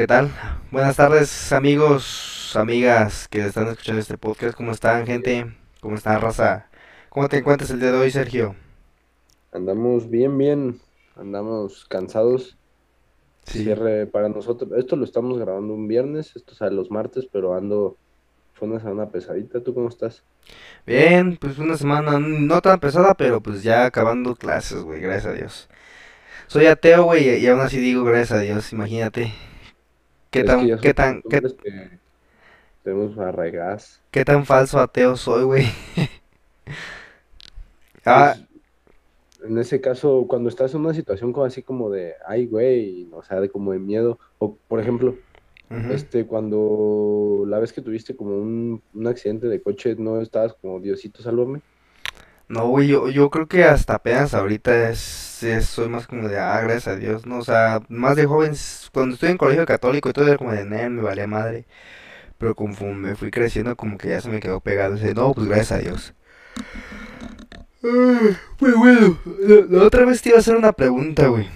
¿Qué tal? Buenas tardes, amigos, amigas que están escuchando este podcast. ¿Cómo están, gente? ¿Cómo están, raza? ¿Cómo te encuentras el día de hoy, Sergio? Andamos bien, bien. Andamos cansados. Sí. Cierre para nosotros. Esto lo estamos grabando un viernes, esto sale los martes, pero ando. Fue una semana pesadita. ¿Tú cómo estás? Bien, pues una semana no tan pesada, pero pues ya acabando clases, güey, gracias a Dios. Soy ateo, güey, y aún así digo gracias a Dios, imagínate. ¿Qué tan, que qué tan, qué, que tenemos arraigadas. qué tan falso ateo soy, güey? Ah, Pues, en ese caso, cuando estás en una situación como así como de, ay, güey, o sea, de como de miedo, o por ejemplo, este, cuando la vez que tuviste como un, un accidente de coche, no estabas como, Diosito, sálvame. No, güey, yo, yo creo que hasta apenas ahorita es, soy más como de, ah, gracias a Dios, ¿no? O sea, más de joven, cuando estuve en colegio católico y todo era como de, "Nel, me valía madre. Pero conforme fui creciendo, como que ya se me quedó pegado ese, no, pues gracias a Dios. Muy bueno, la, otra vez te iba a hacer una pregunta, güey.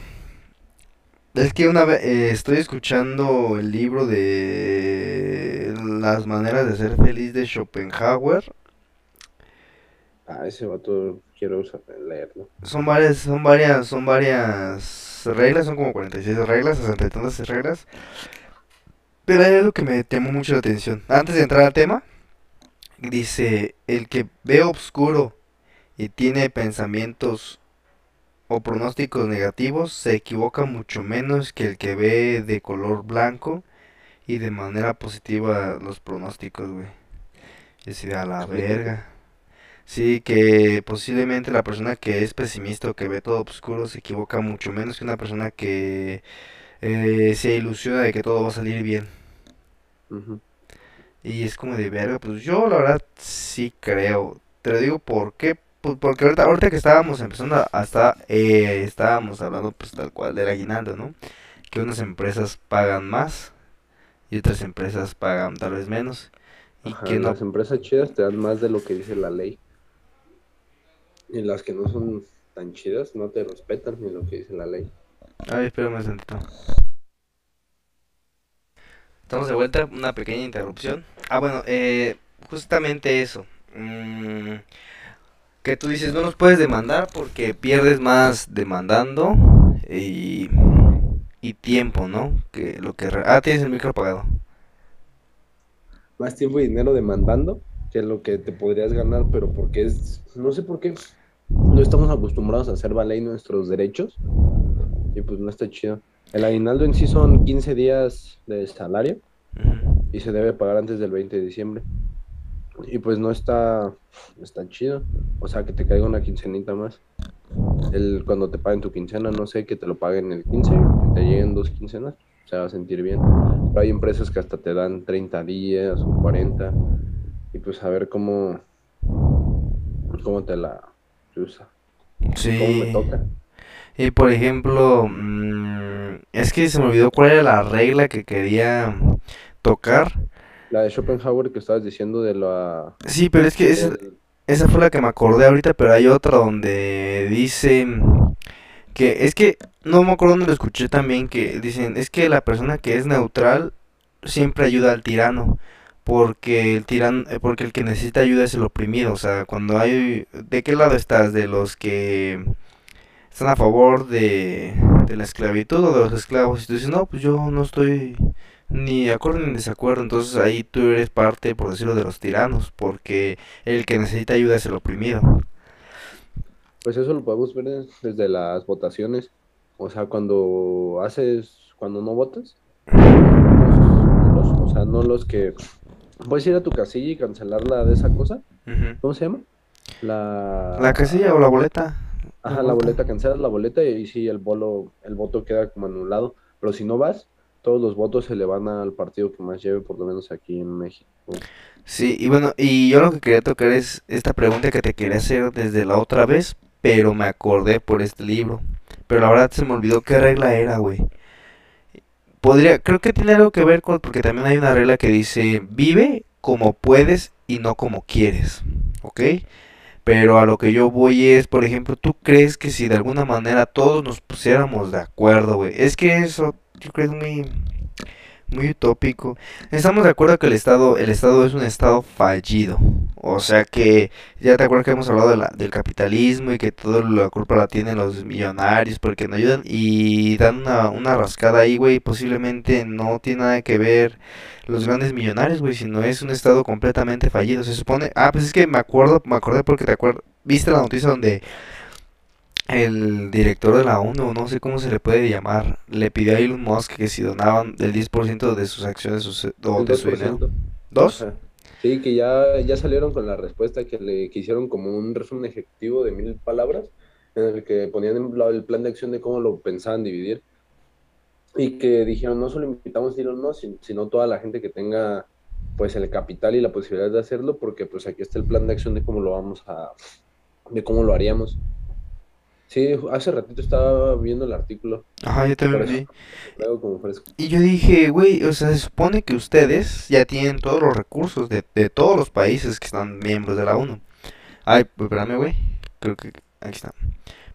Es que una vez estoy escuchando el libro de Las maneras de ser feliz de Schopenhauer. Ah, ese vato quiero leerlo. Son varias, son varias, son varias reglas, son como 46 reglas, 60 y tantas reglas. Pero hay algo que me llamó mucho la atención. Antes de entrar al tema, dice, el que ve oscuro y tiene pensamientos o pronósticos negativos se equivoca mucho menos que el que ve de color blanco y de manera positiva los pronósticos, güey. Y de a la verga. Sí, que posiblemente la persona que es pesimista o que ve todo oscuro se equivoca mucho menos que una persona que eh, se ilusiona de que todo va a salir bien. Y es como de verga, pues yo la verdad sí creo. Te lo digo por qué, Pues porque ahorita, ahorita que estábamos empezando hasta eh, estábamos hablando pues tal cual del aguinaldo, ¿no? Que unas empresas pagan más y otras empresas pagan tal vez menos. Y Ajá, que no las empresas chidas te dan más de lo que dice la ley. Y las que no son tan chidas no te respetan ni lo que dice la ley. Ay, espérame un tantito. Estamos de vuelta, una pequeña interrupción. Ah, bueno, eh, justamente eso. Mm, que tú dices, no nos puedes demandar porque pierdes más demandando y, y tiempo, ¿no? Que lo que... Ah, tienes el micro apagado. Más tiempo y dinero demandando que lo que te podrías ganar, pero porque es, no sé por qué, no estamos acostumbrados a hacer valer nuestros derechos y pues no está chido. El aguinaldo en sí son 15 días de salario y se debe pagar antes del 20 de diciembre. Y pues no está, está chido. O sea, que te caiga una quincenita más. El, cuando te paguen tu quincena, no sé, que te lo paguen el 15, que te lleguen dos quincenas, se va a sentir bien. Pero hay empresas que hasta te dan 30 días o 40. Pues a ver cómo, cómo te la usa. Cómo me Sí. toca. Y por ejemplo, mm, es que se me olvidó cuál era la regla que quería tocar. La de Schopenhauer que estabas diciendo de la... Sí, pero es que esa, esa fue la que me acordé ahorita, pero hay otra donde dice que es que no me acuerdo dónde lo escuché también que dicen, es que la persona que es neutral siempre ayuda al tirano, porque el tirano, eh, porque el que necesita ayuda es el oprimido, o sea, cuando hay ¿de qué lado estás? ¿De los que están a favor de, de la esclavitud o de los esclavos? Y tú dices, no, pues yo no estoy ni de acuerdo ni en desacuerdo, entonces ahí tú eres parte, por decirlo, de los tiranos, porque el que necesita ayuda es el oprimido. Pues eso lo podemos ver desde las votaciones. O sea, cuando haces, cuando no votas, o sea, no los que puedes ir a tu casilla y cancelarla de esa cosa. ¿Cómo se llama? La, La casilla o la boleta. ajá, la boleta, cancelas la boleta y sí, el bolo, el voto queda como anulado. Pero si no vas, todos los votos se le van al partido que más lleve, por lo menos aquí en México. Sí, y bueno, y yo lo que quería tocar es esta pregunta que te quería hacer desde la otra vez, pero me acordé por este libro. Pero la verdad se me olvidó qué regla era, güey. Podría, creo que tiene algo que ver con, porque también hay una regla que dice, vive como puedes y no como quieres, ¿ok? Pero a lo que yo voy es, por ejemplo, ¿tú crees que si de alguna manera todos nos pusiéramos de acuerdo, güey? Es que eso, yo creo que es muy, muy utópico. Estamos de acuerdo que el Estado, el Estado es un Estado fallido. O sea que, ya te acuerdas que hemos hablado de la- del capitalismo y que toda la culpa la tienen los millonarios porque no ayudan y dan una, una rascada ahí, güey. Posiblemente no tiene nada que ver los grandes millonarios, güey, sino es un Estado completamente fallido. Se supone, ah, pues es que me acuerdo, me acordé porque te acuerdas, viste la noticia donde el director de la ONU, no sé cómo se le puede llamar, le pidió a Elon Musk que si donaban el 10% de sus acciones o El de su dinero. ¿Dos? Sí, que ya, ya salieron con la respuesta que le que hicieron como un resumen ejecutivo de mil palabras, en el que ponían el plan de acción de cómo lo pensaban dividir. Y que dijeron, no solo invitamos a Elon Musk, sin- sino toda la gente que tenga pues el capital y la posibilidad de hacerlo, porque pues aquí está el plan de acción de cómo lo vamos a, de cómo lo haríamos. Sí, hace ratito estaba viendo el artículo, Ajá, yo también vi. traigo como fresco. Y yo dije, güey, o sea, se supone que ustedes ya tienen todos los recursos de, de todos los países que están miembros de la ONU. Ay, pues, espérame, güey. Creo que aquí está.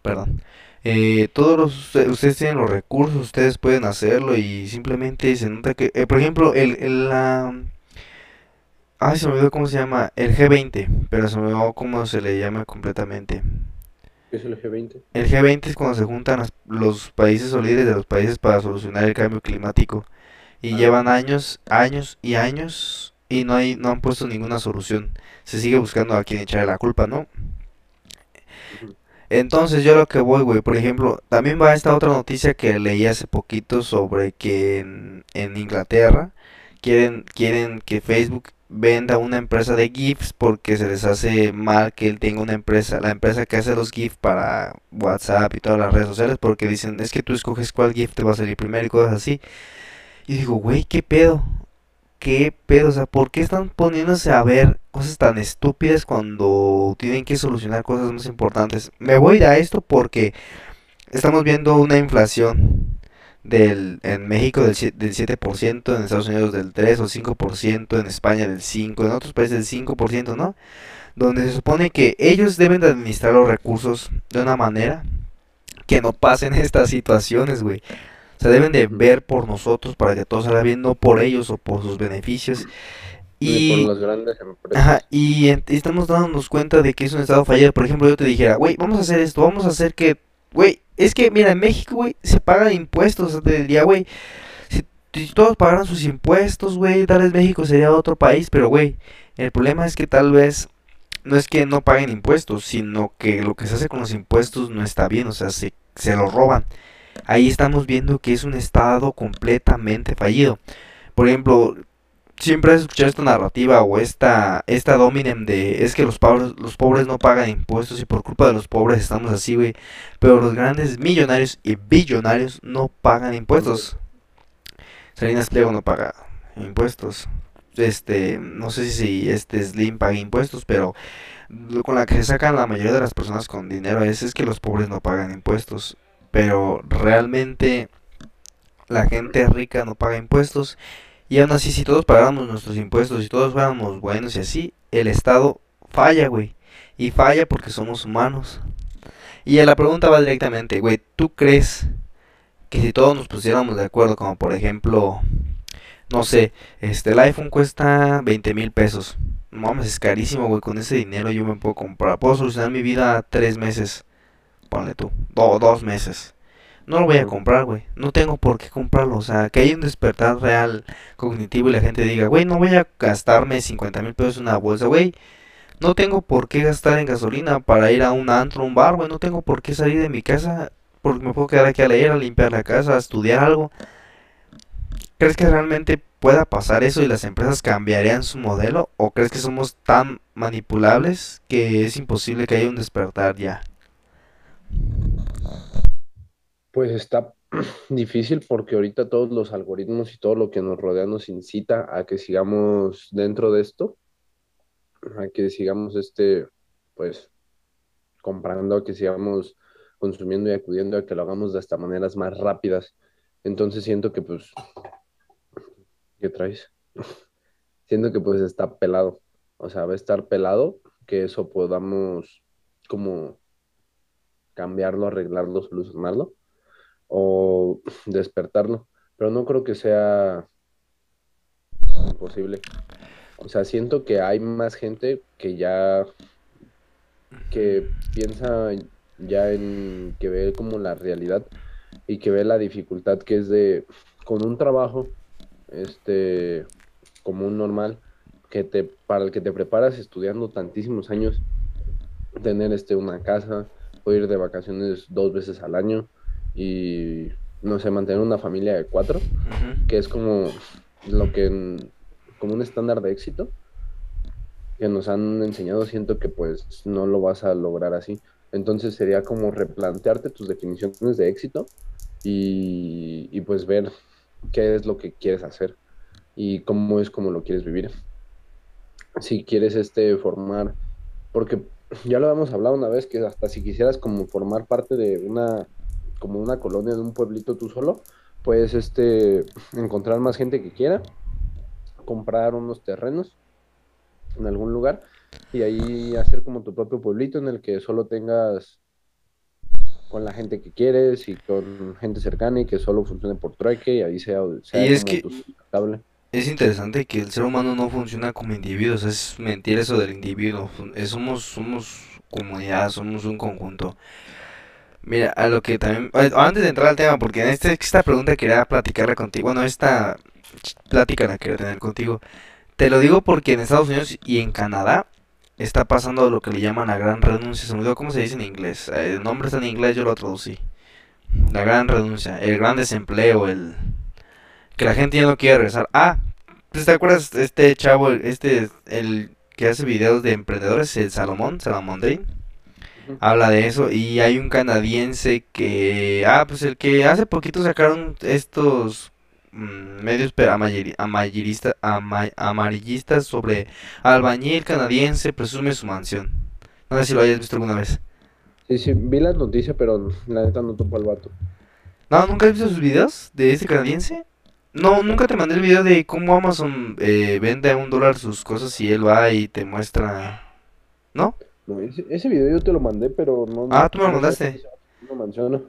Perdón. Eh, todos los, ustedes tienen los recursos, ustedes pueden hacerlo y simplemente se nota que, eh, por ejemplo, el, el, la, ay, se me olvidó cómo se llama, el G20, pero se me olvidó cómo se le llama completamente. ¿Qué es el G20? El G20 es cuando se juntan los países o líderes de los países para solucionar el cambio climático y Ah. llevan años, años y años y no hay, no han puesto ninguna solución. Se sigue buscando a quién echarle la culpa, ¿no? Entonces yo lo que voy, güey, por ejemplo, también va esta otra noticia que leí hace poquito sobre que en, en Inglaterra quieren, quieren que Facebook venda una empresa de GIFs porque se les hace mal que él tenga una empresa, la empresa que hace los GIFs para WhatsApp y todas las redes sociales porque dicen, es que tú escoges cuál GIF te va a salir primero y cosas así. Y digo, güey, ¿qué pedo? ¿Qué pedo? O sea, ¿por qué están poniéndose a ver cosas tan estúpidas cuando tienen que solucionar cosas más importantes? Me voy a esto porque estamos viendo una inflación del, en México del, del 7%, en Estados Unidos del 3 o 5%, en España del 5%, en otros países del 5%, ¿no? Donde se supone que ellos deben de administrar los recursos de una manera que no pasen estas situaciones, güey. O sea, deben de ver por nosotros para que todo salga bien, no por ellos o por sus beneficios. Ni por Y, las grandes ajá, empresas. y y estamos dándonos cuenta de que es un estado fallido. Por ejemplo, yo te dijera, güey, vamos a hacer esto, vamos a hacer que, güey, es que, mira, en México, güey, se pagan impuestos. Te diría, güey, si, si todos pagaran sus impuestos, güey, tal vez México sería otro país, pero, güey, el problema es que tal vez no es que no paguen impuestos, sino que lo que se hace con los impuestos no está bien, o sea, se, se los roban. Ahí estamos viendo que es un estado completamente fallido. Por ejemplo, siempre has escuchado esta narrativa o esta, esta dominem de es que los pobres, los pobres no pagan impuestos y por culpa de los pobres estamos así, güey. Pero los grandes millonarios y billonarios no pagan impuestos. Salinas Pliego no paga impuestos. Este, no sé si este Slim paga impuestos, pero lo- con la que se sacan la mayoría de las personas con dinero es, es que los pobres no pagan impuestos. Pero realmente la gente rica no paga impuestos. Y aún así, si todos pagáramos nuestros impuestos y todos fuéramos buenos y así, el Estado falla, güey. Y falla porque somos humanos. Y la pregunta va directamente, güey, ¿tú crees que si todos nos pusiéramos de acuerdo, como por ejemplo, no sé, este, el iPhone cuesta 20 mil pesos. Mames, es carísimo, güey. Con ese dinero yo me puedo comprar. Puedo solucionar mi vida tres meses. Ponle tú. do- dos meses. No lo voy a comprar, güey. No tengo por qué comprarlo. O sea, que haya un despertar real cognitivo y la gente diga, güey, no voy a gastarme 50 mil pesos en una bolsa, güey. No tengo por qué gastar en gasolina para ir a un antro, un bar, güey. No tengo por qué salir de mi casa porque me puedo quedar aquí a leer, a limpiar la casa, a estudiar algo. ¿Crees que realmente pueda pasar eso y las empresas cambiarían su modelo? ¿O crees que somos tan manipulables que es imposible que haya un despertar ya? Pues está difícil porque ahorita todos los algoritmos y todo lo que nos rodea nos incita a que sigamos dentro de esto, a que sigamos este, pues, comprando, a que sigamos consumiendo y acudiendo, a que lo hagamos de hasta maneras más rápidas. Entonces siento que pues, ¿qué traes? Siento que pues está pelado. O sea, va a estar pelado que eso podamos como cambiarlo, arreglarlo, solucionarlo o despertarlo. Pero no creo que sea imposible. O sea, siento que hay más gente que ya que piensa ya en que ve como la realidad y que ve la dificultad que es de con un trabajo este como un normal que te para el que te preparas estudiando tantísimos años tener este una casa o ir de vacaciones dos veces al año y no sé mantener una familia de cuatro que es como lo que como un estándar de éxito que nos han enseñado, siento que pues no lo vas a lograr así. Entonces sería como replantearte tus definiciones de éxito y, y, pues ver qué es lo que quieres hacer y cómo es como lo quieres vivir. Si quieres este formar, porque ya lo habíamos hablado una vez que hasta si quisieras como formar parte de una como una colonia de un pueblito tú solo, puedes este encontrar más gente que quiera, comprar unos terrenos en algún lugar y ahí hacer como tu propio pueblito en el que solo tengas con la gente que quieres y con gente cercana y que solo funcione por trueque y ahí sea, sea Y es como que- tu. Es interesante que el ser humano no funciona como individuos, es mentira eso del individuo, somos, somos comunidad, somos un conjunto. Mira, a lo que también, antes de entrar al tema, porque en este, esta pregunta quería platicarla contigo, bueno, esta plática la quería tener contigo, te lo digo porque en Estados Unidos y en Canadá está pasando lo que le llaman la gran renuncia, cómo se dice en inglés, eh, el nombre está en inglés, yo lo traducí, la gran renuncia, el gran desempleo, el que la gente ya no quiere regresar. Ah, pues te acuerdas este chavo, este, el que hace videos de emprendedores, el Salomón, Salomón Day, Habla de eso y hay un canadiense que, ah, pues el que hace poquito sacaron estos mm, medios pero amayeri- amayerista- ama- amarillistas sobre albañil canadiense presume su mansión. No sé si lo hayas visto alguna vez. Sí, sí, vi la noticia, pero la neta no topo al vato. No, ¿nunca has visto sus videos de este canadiense? No, nunca te mandé el video de cómo Amazon eh, vende a un dólar sus cosas y él va y te muestra... ¿No? No, ese, ese video yo te lo mandé, pero no. Ah, tú me lo mandaste. No menciona.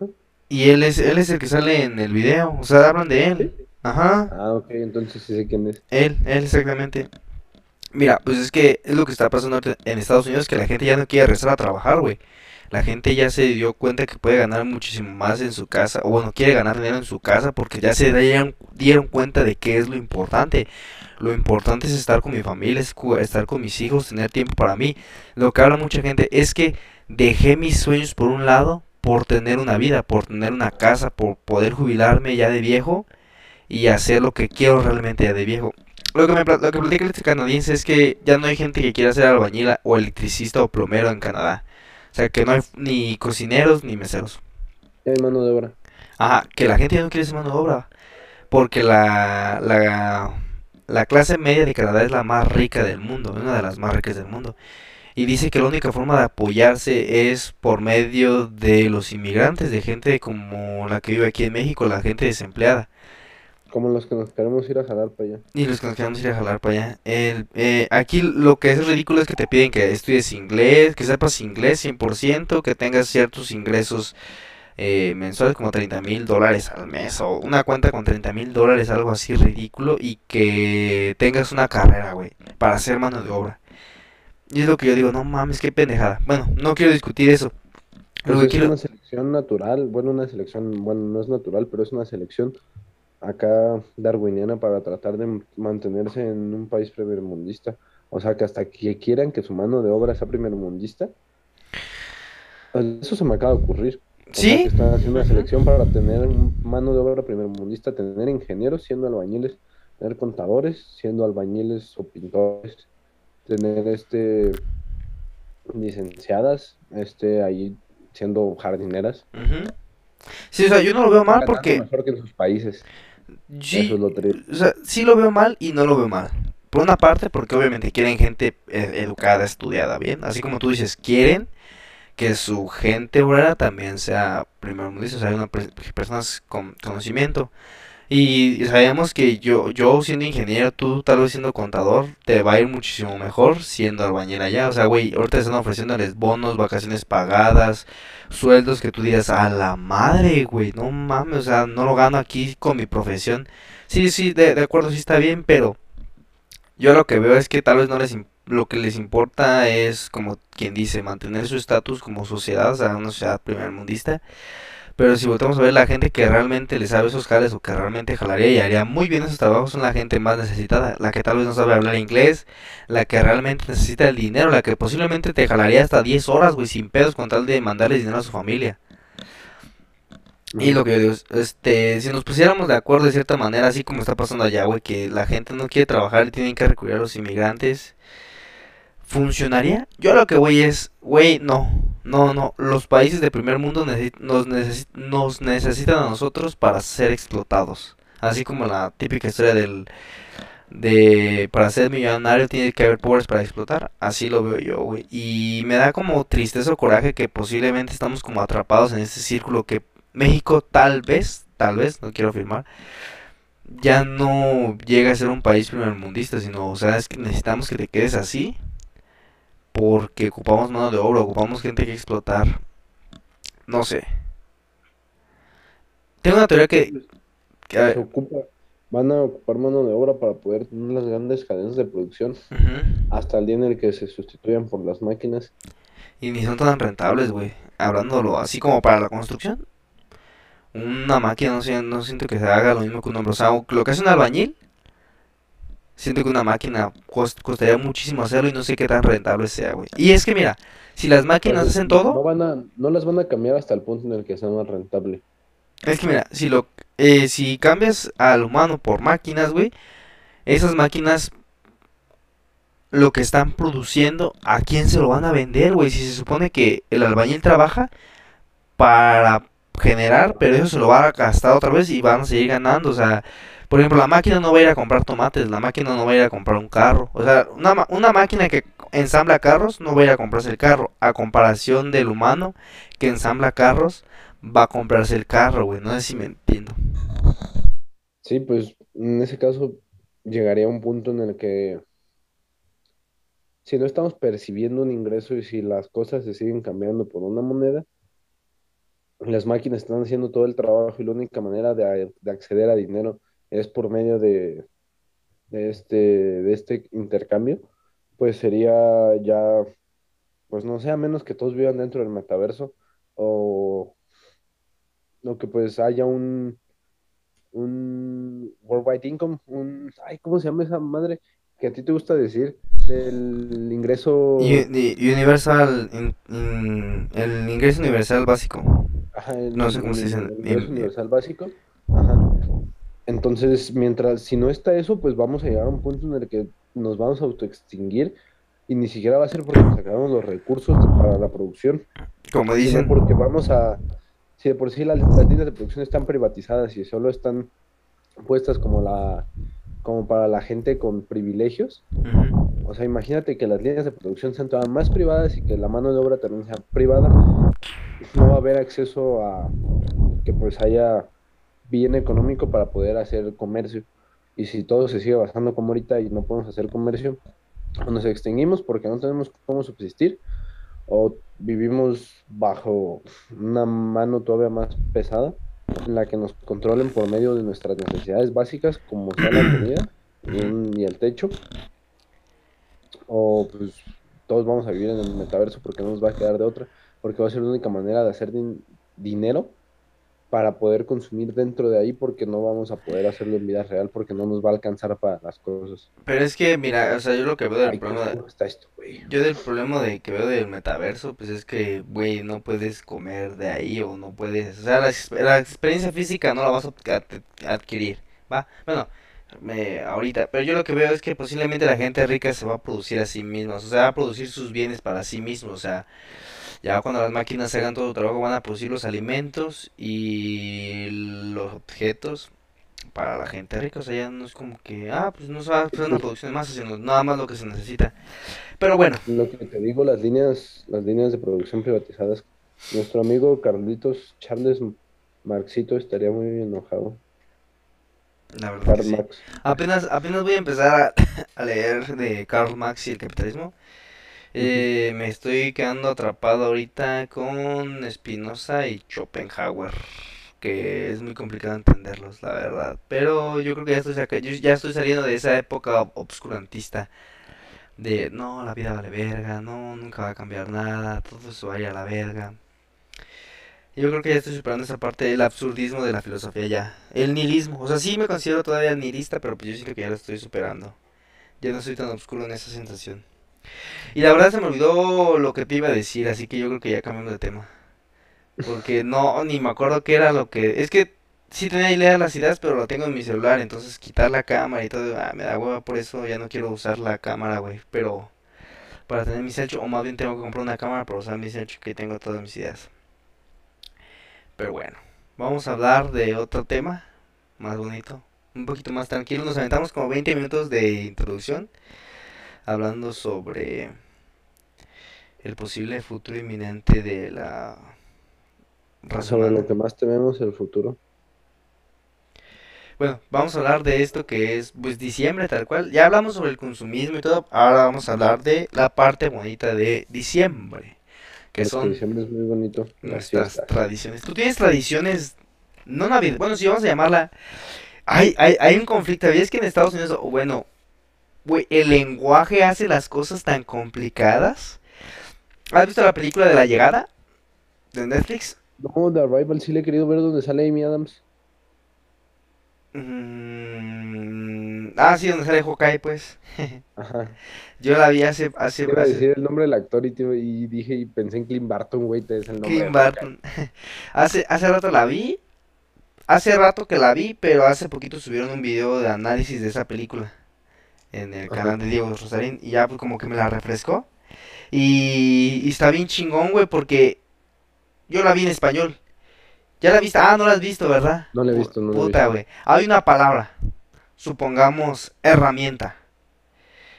Y él es, él es el que sale en el video, o sea, hablan de él. ¿Sí? Ajá, Ah, ok, entonces sí sé quién es. él, él exactamente. Mira, pues es que es lo que está pasando en Estados Unidos, que la gente ya no quiere regresar a trabajar, güey. La gente ya se dio cuenta que puede ganar muchísimo más en su casa, o bueno, quiere ganar dinero en su casa porque ya se dieron, dieron cuenta de qué es lo importante. Lo importante es estar con mi familia, es estar con mis hijos, tener tiempo para mí. Lo que habla mucha gente es que dejé mis sueños por un lado por tener una vida, por tener una casa, por poder jubilarme ya de viejo y hacer lo que quiero realmente ya de viejo. Lo que me lo que platica este canadiense es que ya no hay gente que quiera ser albañil o electricista o plomero en Canadá. O sea, que no hay ni cocineros ni meseros. Hay mano de obra. Ajá, que la gente ya no quiere ser mano de obra. Porque la, la, la clase media de Canadá es la más rica del mundo, una de las más ricas del mundo. Y dice que la única forma de apoyarse es por medio de los inmigrantes, de gente como la que vive aquí en México, la gente desempleada. Como los que nos queremos ir a jalar para allá. Y los que nos queremos ir a jalar para allá. El, eh, aquí lo que es ridículo es que te piden que estudies inglés, que sepas inglés 100%, que tengas ciertos ingresos eh, mensuales como 30 mil dólares al mes o una cuenta con 30 mil dólares, algo así ridículo, y que tengas una carrera, güey, para hacer mano de obra. Y es lo que yo digo, no mames, qué pendejada. Bueno, no quiero discutir eso. Pues es quiero... una selección natural, bueno, una selección, bueno, no es natural, pero es una selección acá darwiniana para tratar de mantenerse en un país primermundista. O sea, que hasta que quieran que su mano de obra sea primermundista. pues, Eso se me acaba de ocurrir. O sea, Sí, que están haciendo una selección para tener mano de obra primermundista, tener ingenieros siendo albañiles, tener contadores siendo albañiles o pintores, tener este licenciadas, este ahí siendo jardineras. Sí, o sea, yo no lo veo mal porque... mejor que en sus países. Sí, Eso es lo triste. o sea, sí lo veo mal y no lo veo mal. Por una parte, porque obviamente quieren gente eh, educada, estudiada, bien. Así como tú dices, quieren que su gente obrera también sea primero o sea, una personas con conocimiento. Y sabemos que yo, yo siendo ingeniero, tú tal vez siendo contador, te va a ir muchísimo mejor siendo albañil allá. O sea, güey, ahorita están ofreciéndoles bonos, vacaciones pagadas, sueldos que tú digas, a la madre, güey, no mames, o sea, no lo gano aquí con mi profesión. Sí, sí, de, de acuerdo, sí está bien, pero Yo lo que veo es que tal vez no les lo que les importa es como quien dice mantener su estatus como sociedad, o sea, una sociedad primermundista. Pero si volvemos a ver la gente que realmente le sabe esos jales o que realmente jalaría y haría muy bien esos trabajos son la gente más necesitada, la que tal vez no sabe hablar inglés, la que realmente necesita el dinero, la que posiblemente te jalaría hasta 10 horas, güey, sin pedos con tal de mandarle dinero a su familia. Y lo que yo digo, este, si nos pusiéramos de acuerdo de cierta manera, así como está pasando allá, güey, que la gente no quiere trabajar y tienen que recurrir a los inmigrantes, ¿funcionaría? Yo lo que voy es, güey, no, no, no, los países de primer mundo nos, nos necesitan a nosotros para ser explotados. Así como la típica historia del, de para ser millonario tiene que haber pobres para explotar. Así lo veo yo, güey. Y me da como tristeza o coraje que posiblemente estamos como atrapados en ese círculo que México tal vez, tal vez, no quiero afirmar, ya no llega a ser un país primermundista, sino, o sea, es que necesitamos que te quedes así porque ocupamos mano de obra, ocupamos gente que explotar. No sé. Tengo una teoría que... van a ocupar mano de obra para poder tener las grandes cadenas de producción hasta el día en el que se sustituyan por las máquinas. Y ni son tan rentables, güey. Hablándolo así como para la construcción una máquina no, no siento que se haga lo mismo que un hombre. O sea, lo que hace un albañil, siento que una máquina costaría muchísimo hacerlo y no sé qué tan rentable sea, güey. Y es que mira, si las máquinas hacen todo... No, van a, no las van a cambiar hasta el punto en el que sea más rentable. Es que mira, si lo eh, si cambias al humano por máquinas, güey, esas máquinas lo que están produciendo, ¿a quién se lo van a vender, güey? Si se supone que el albañil trabaja para generar, pero eso se lo va a gastar otra vez y van a seguir ganando. O sea, por ejemplo, la máquina no va a ir a comprar tomates, la máquina no va a ir a comprar un carro. O sea, una, una máquina que ensambla carros no va a ir a comprarse el carro. A comparación del humano que ensambla carros, va a comprarse el carro, güey. No sé si me entiendo. Sí, pues en ese caso llegaría a un punto en el que si no estamos percibiendo un ingreso y si las cosas se siguen cambiando por una moneda, las máquinas están haciendo todo el trabajo y la única manera de, acceder a dinero es por medio de, este, de este intercambio, pues sería ya, pues no sé, a menos que todos vivan dentro del metaverso o, o que pues haya un, un worldwide income, un, ay, ¿cómo se llama esa madre? que a ti te gusta decir del ingreso universal el ingreso universal básico no sé cómo se dice. El universal básico. Entonces, mientras, si no está eso, pues vamos a llegar a un punto en el que nos vamos a autoextinguir y ni siquiera va a ser porque nos acabamos los recursos para la producción. Como dicen. porque vamos a, si de por sí las, las líneas de producción están privatizadas y solo están puestas como la como para la gente con privilegios. O sea, imagínate que las líneas de producción sean todas más privadas y que la mano de obra también sea privada. No va a haber acceso a que pues haya bien económico para poder hacer comercio. Y si todo se sigue basando como ahorita y no podemos hacer comercio, o nos extinguimos porque no tenemos cómo subsistir, o vivimos bajo una mano todavía más pesada en la que nos controlen por medio de nuestras necesidades básicas, como sea la comida y, el techo. O pues todos vamos a vivir en el metaverso porque no nos va a quedar de otra, porque va a ser la única manera de hacer dinero para poder consumir dentro de ahí porque no vamos a poder hacerlo en vida real porque no nos va a alcanzar para las cosas. Pero es que, mira, o sea, yo lo que veo del problema de... Está esto, güey? Yo del problema de que veo del metaverso, pues es que, güey, no puedes comer de ahí o no puedes... O sea, la, experiencia física no la vas a adquirir, ¿va? Bueno, me, ahorita, pero yo lo que veo es que posiblemente la gente rica se va a producir a sí misma, o sea, va a producir sus bienes para sí mismo, o sea... Ya cuando las máquinas hagan todo el trabajo van a producir los alimentos y los objetos para la gente rica. O sea, ya no es como que, ah, pues no se va a hacer una producción de masa, sino nada más lo que se necesita. Pero bueno. Lo que te digo, las líneas, las líneas de producción privatizadas. Nuestro amigo Carlitos Charles Marxito estaría muy enojado. La verdad. Apenas, apenas voy a empezar a, a leer de Karl Marx y el capitalismo. Eh, me estoy quedando atrapado ahorita con Spinoza y Schopenhauer. que es muy complicado entenderlos, la verdad. Pero yo creo que ya estoy, saca- yo ya estoy saliendo de esa época obscurantista de no, la vida vale verga, no, nunca va a cambiar nada, todo eso vaya a la verga. Yo creo que ya estoy superando esa parte del absurdismo de la filosofía ya. El nihilismo, o sea, sí me considero todavía nihilista, pero pues yo siento que ya lo estoy superando. Ya no soy tan oscuro en esa sensación. Y la verdad se me olvidó lo que te iba a decir, así que yo creo que ya cambiamos de tema. Porque no, ni me acuerdo qué era lo que... Es que sí tenía ideas las ideas, pero lo tengo en mi celular, entonces quitar la cámara y todo, ah, me da hueva por eso, ya no quiero usar la cámara, güey. Pero para tener mis hechos, o más bien tengo que comprar una cámara para usar mis hechos que tengo todas mis ideas. Pero bueno, vamos a hablar de otro tema más bonito, un poquito más tranquilo. Nos aventamos como 20 minutos de introducción hablando sobre el posible futuro inminente de la raza Sobre humana. lo que más tememos el futuro. Bueno, vamos a hablar de esto que es pues diciembre tal cual. Ya hablamos sobre el consumismo y todo. Ahora vamos a hablar de la parte bonita de diciembre, que Porque son diciembre es muy bonito. Las nuestras tradiciones. ¿Tú tienes tradiciones no navidad? Bueno, si vamos a llamarla hay, hay, hay un conflicto. ¿Sabías que en Estados Unidos, bueno, güey, el lenguaje hace las cosas tan complicadas? ¿Has visto la película de La Llegada de Netflix? No, The Arrival sí le he querido ver donde sale Amy Adams. Mm, ah, sí, donde sale Hawkeye, pues. Ajá. Yo la vi hace, hace, hace- decir el nombre del actor y, te- y dije y pensé en Clint Barton, güey, te es el nombre. Clint Barton. Hace, hace rato la vi. Hace rato que la vi, pero hace poquito subieron un video de análisis de esa película en el canal de Diego Rosarín y ya pues como que me la refrescó. Y, y está bien chingón, güey, porque yo la vi en español. ¿Ya la viste? Ah, no la has visto, ¿verdad? No la he visto, no la he Puta, güey. Hay una palabra, supongamos herramienta.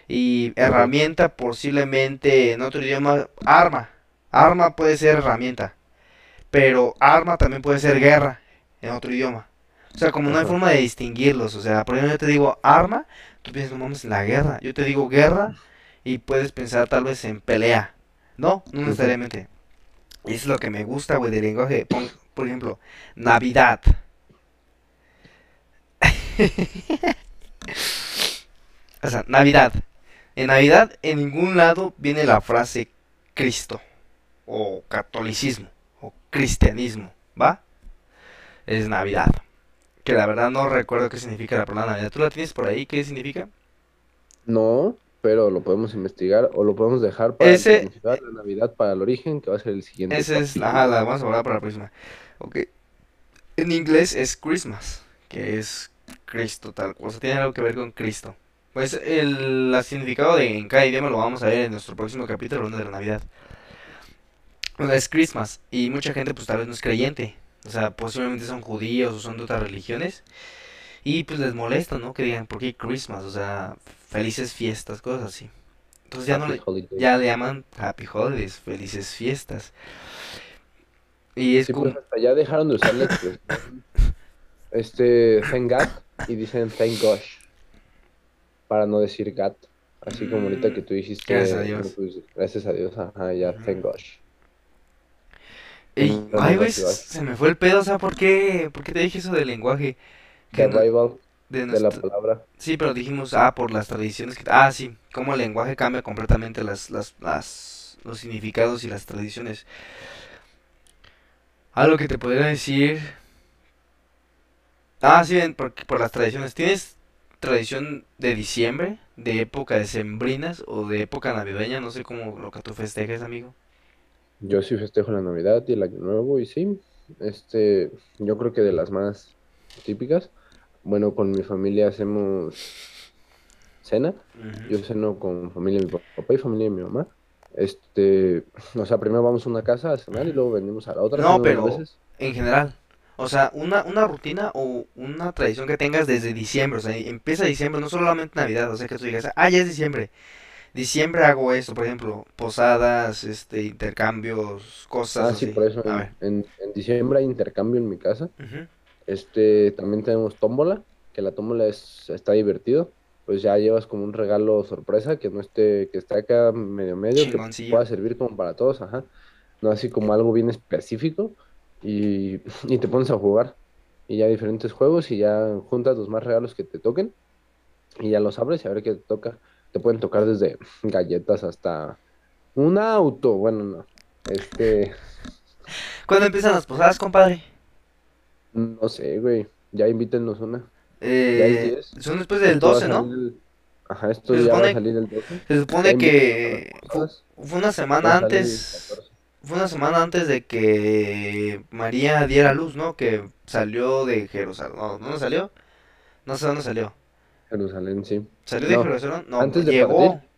Y herramienta posiblemente en otro idioma, arma. Arma puede ser herramienta. Pero arma también puede ser guerra en otro idioma. O sea, como no hay forma de distinguirlos. O sea, por ejemplo, yo te digo arma, tú piensas, no mames, la guerra. Yo te digo guerra y puedes pensar tal vez en pelea. No, no necesariamente. Y eso es lo que me gusta, güey, del lenguaje. Pon- por ejemplo, Navidad. O sea, Navidad. En Navidad, en ningún lado viene la frase Cristo, o catolicismo, o cristianismo, ¿va? Es Navidad. Que la verdad no recuerdo qué significa la palabra Navidad. ¿Tú la tienes por ahí? ¿Qué significa? No, pero lo podemos investigar o lo podemos dejar para el Ese- significado de la Navidad para el origen, que va a ser el siguiente. Esa es ajá, la vamos a hablar para la próxima. Ok. En inglés es Christmas, que es Cristo, tal. O sea, tiene algo que ver con Cristo. Pues el, la significado de en cada idioma lo vamos a ver en nuestro próximo capítulo, hablando de la Navidad. O sea, es Christmas. Y mucha gente, pues tal vez no es creyente. O sea, posiblemente son judíos o son de otras religiones. Y pues les molesta, ¿no? Que digan, ¿por qué Christmas? O sea, felices fiestas, cosas así. Entonces ya no le, ya le llaman Happy Holidays, felices fiestas. Y es Sí, como... pues hasta ya dejaron de usar la expresión. Este, thank God y dicen thank gosh. Para no decir God. Así como ahorita que tú dijiste. Gracias a Dios. pues, gracias a Dios, ajá, ya, thank gosh. Ey, ay, güey, se me fue el pedo, o sea, ¿por qué? ¿Por qué te dije eso del lenguaje? Que no- de de la palabra. Sí, pero dijimos, ah, por las tradiciones que... Ah, sí, cómo el lenguaje cambia completamente las, las, las, los significados y las tradiciones. Algo que te podría decir... Ah, sí, ven, por, por las tradiciones. ¿Tienes tradición de diciembre? ¿De época de sembrinas o de época navideña? No sé cómo lo que tú festejes, amigo. Yo sí festejo la Navidad y el Año Nuevo y sí, este, yo creo que de las más típicas. Bueno, con mi familia hacemos cena. Yo ceno con familia de mi papá y familia de mi mamá. Este, o sea, primero vamos a una casa a cenar y luego venimos a la otra. No, pero veces. en general. O sea, una, una rutina o una tradición que tengas desde diciembre. O sea, empieza diciembre, no solamente Navidad. O sea, que tú digas, ah, ya es diciembre. Diciembre hago esto, por ejemplo, posadas, este, intercambios, cosas Ah, sí, por eso A en, ver. en- en diciembre hay intercambio en mi casa. Este, también tenemos tómbola, que la tómbola es, está divertido. Pues ya llevas como un regalo sorpresa que no esté, que esté acá medio medio, que pueda servir como para todos, ajá. No así como algo bien específico. y, y te pones a jugar. Y ya diferentes juegos y ya juntas los más regalos que te toquen y ya los abres y a ver qué te toca. Te pueden tocar desde galletas hasta un auto. Bueno, no. Este, ¿Cuándo empiezan las posadas, compadre? no sé, güey. Ya invítennos una. Ya Eh, 10. son después del Esto va a 12, ¿no? el- Ajá, esto Se ya va a supone, salir el 12. se Ya supone que las fu- posadas. fue una semana antes, 14. fue una semana antes de que María diera luz, ¿no? Que salió de Jerusalén. No, ¿dónde salió? No sé dónde salió. Jerusalén, sí. ¿Salió de No, Jerusalén? No, antes de llegó partir,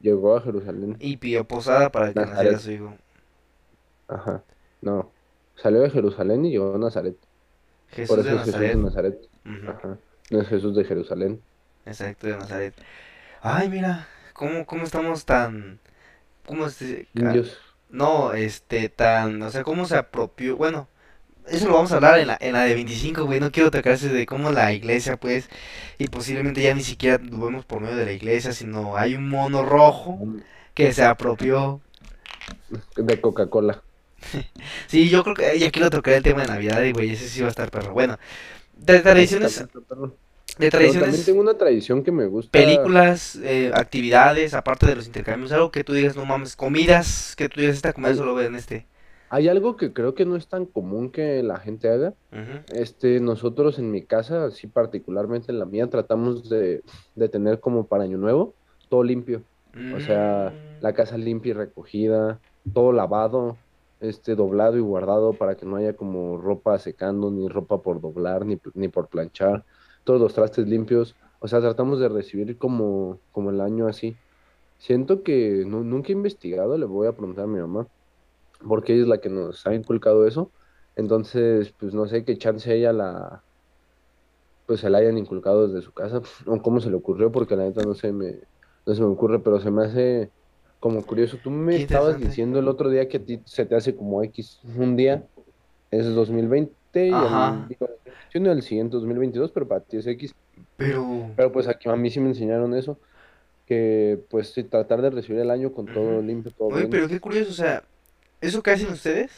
llegó a Jerusalén. y pidió posada para que naciera Nazaret. su hijo. Ajá. No. Salió de Jerusalén y llegó a Nazaret. Por Jesús de eso es Jesús de Nazaret. Nazaret. Ajá. No es Jesús de Jerusalén. Exacto, de Nazaret. Ay, mira, ¿cómo, cómo estamos tan... ¿Cómo se... ah. No, este, tan... O sea, cómo se apropió... Bueno, eso lo vamos a hablar en la, en la de 25, güey. No quiero tocarse de cómo la iglesia, pues... Y posiblemente ya ni siquiera lo vemos por medio de la iglesia, sino hay un mono rojo que se apropió. De Coca-Cola. Sí, yo creo que... Y aquí lo tocaré el tema de Navidad, y güey, ese sí va a estar perro. Bueno, de tradiciones... De también tradiciones... tengo una tradición que me gusta. películas, eh, actividades, aparte de los intercambios, algo que tú digas, no mames, comidas, que tú digas, esta comida solo en este. Hay algo que creo que no es tan común que la gente haga. Este, nosotros en mi casa, así particularmente en la mía, tratamos de, de tener como para Año Nuevo todo limpio. O sea, la Mm, casa limpia y recogida, todo lavado, este, doblado y guardado para que no haya como ropa secando, ni ropa por doblar, ni, ni por planchar, todos los trastes limpios. O sea, tratamos de recibir como, como el año así. Siento que nu- nunca he investigado, le voy a preguntar a mi mamá, porque ella es la que nos ha inculcado eso. Entonces, pues no sé qué chance ella la, pues se la hayan inculcado desde su casa, o cómo se le ocurrió, porque la neta no se me, no se me ocurre, pero se me hace como curioso. Tú me estabas diciendo el otro día que a ti se te hace como X un día, es 2020 y el, Ajá, digo, el 2021 y el siguiente 2022, pero para ti es X. pero... Pero pues aquí a mí sí me enseñaron eso, que pues tratar de recibir el año con todo limpio, todo Oye, bien. pero qué curioso, o sea, eso que hacen ustedes,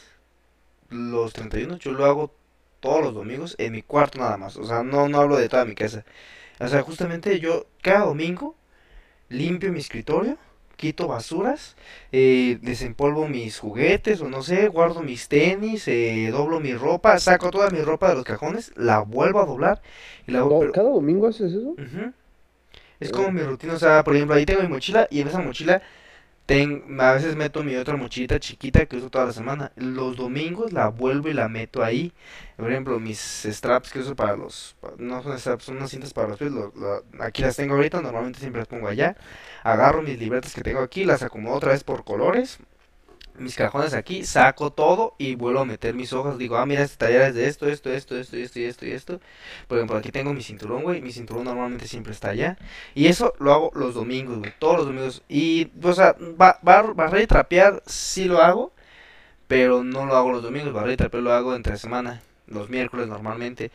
los 31, yo lo hago todos los domingos en mi cuarto nada más, o sea, no, no hablo de toda mi casa. O sea, justamente yo cada domingo limpio mi escritorio, quito basuras, eh, desempolvo mis juguetes o no sé, guardo mis tenis, eh, doblo mi ropa, saco toda mi ropa de los cajones, la vuelvo a doblar y la ¿Todo- pero ¿Cada domingo haces eso? es como mi rutina, o sea, por ejemplo, ahí tengo mi mochila y en esa mochila a veces meto mi otra mochilita chiquita que uso toda la semana. Los domingos la vuelvo y la meto ahí. Por ejemplo, mis straps que uso para los... No son straps, son unas cintas para los pies. lo- aquí las tengo ahorita, normalmente siempre las pongo allá. Agarro mis libretas que tengo aquí, las acomodo otra vez por colores. Mis cajones aquí, saco todo y vuelvo a meter mis hojas. Digo, ah, mira, este taller es de esto, esto, esto, esto, esto y esto y esto. Por ejemplo, aquí tengo mi cinturón, güey. Mi cinturón normalmente siempre está allá. Y eso lo hago los domingos, güey. Todos los domingos. Y, o sea, ba- bar- barrer y trapear sí lo hago. Pero no lo hago los domingos. Barrer y trapear lo hago entre semana. Los miércoles normalmente.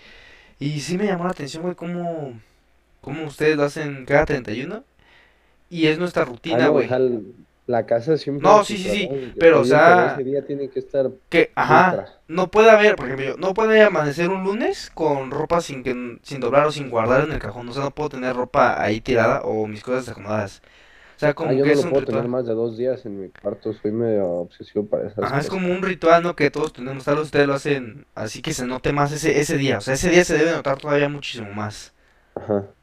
Y sí me llamó la atención, güey, cómo, cómo ustedes lo hacen cada 31. Y es nuestra rutina, güey. La casa siempre No, sí, sí, sí. Pero, o sea, ese día tiene que estar que, ajá. No puede haber, por ejemplo, yo, no puede amanecer un lunes con ropa sin que, sin doblar o sin guardar en el cajón. O sea, no puedo tener ropa ahí tirada o mis cosas acomodadas. O sea, Ah, como yo que no es lo un puedo tener más de dos días en mi cuarto, soy medio obsesivo para esas Ajá, es como un ritual, ¿no? Que todos tenemos, tal vez ustedes lo hacen así que se note más ese, ese día. O sea, ese día se debe notar todavía muchísimo más. Ajá.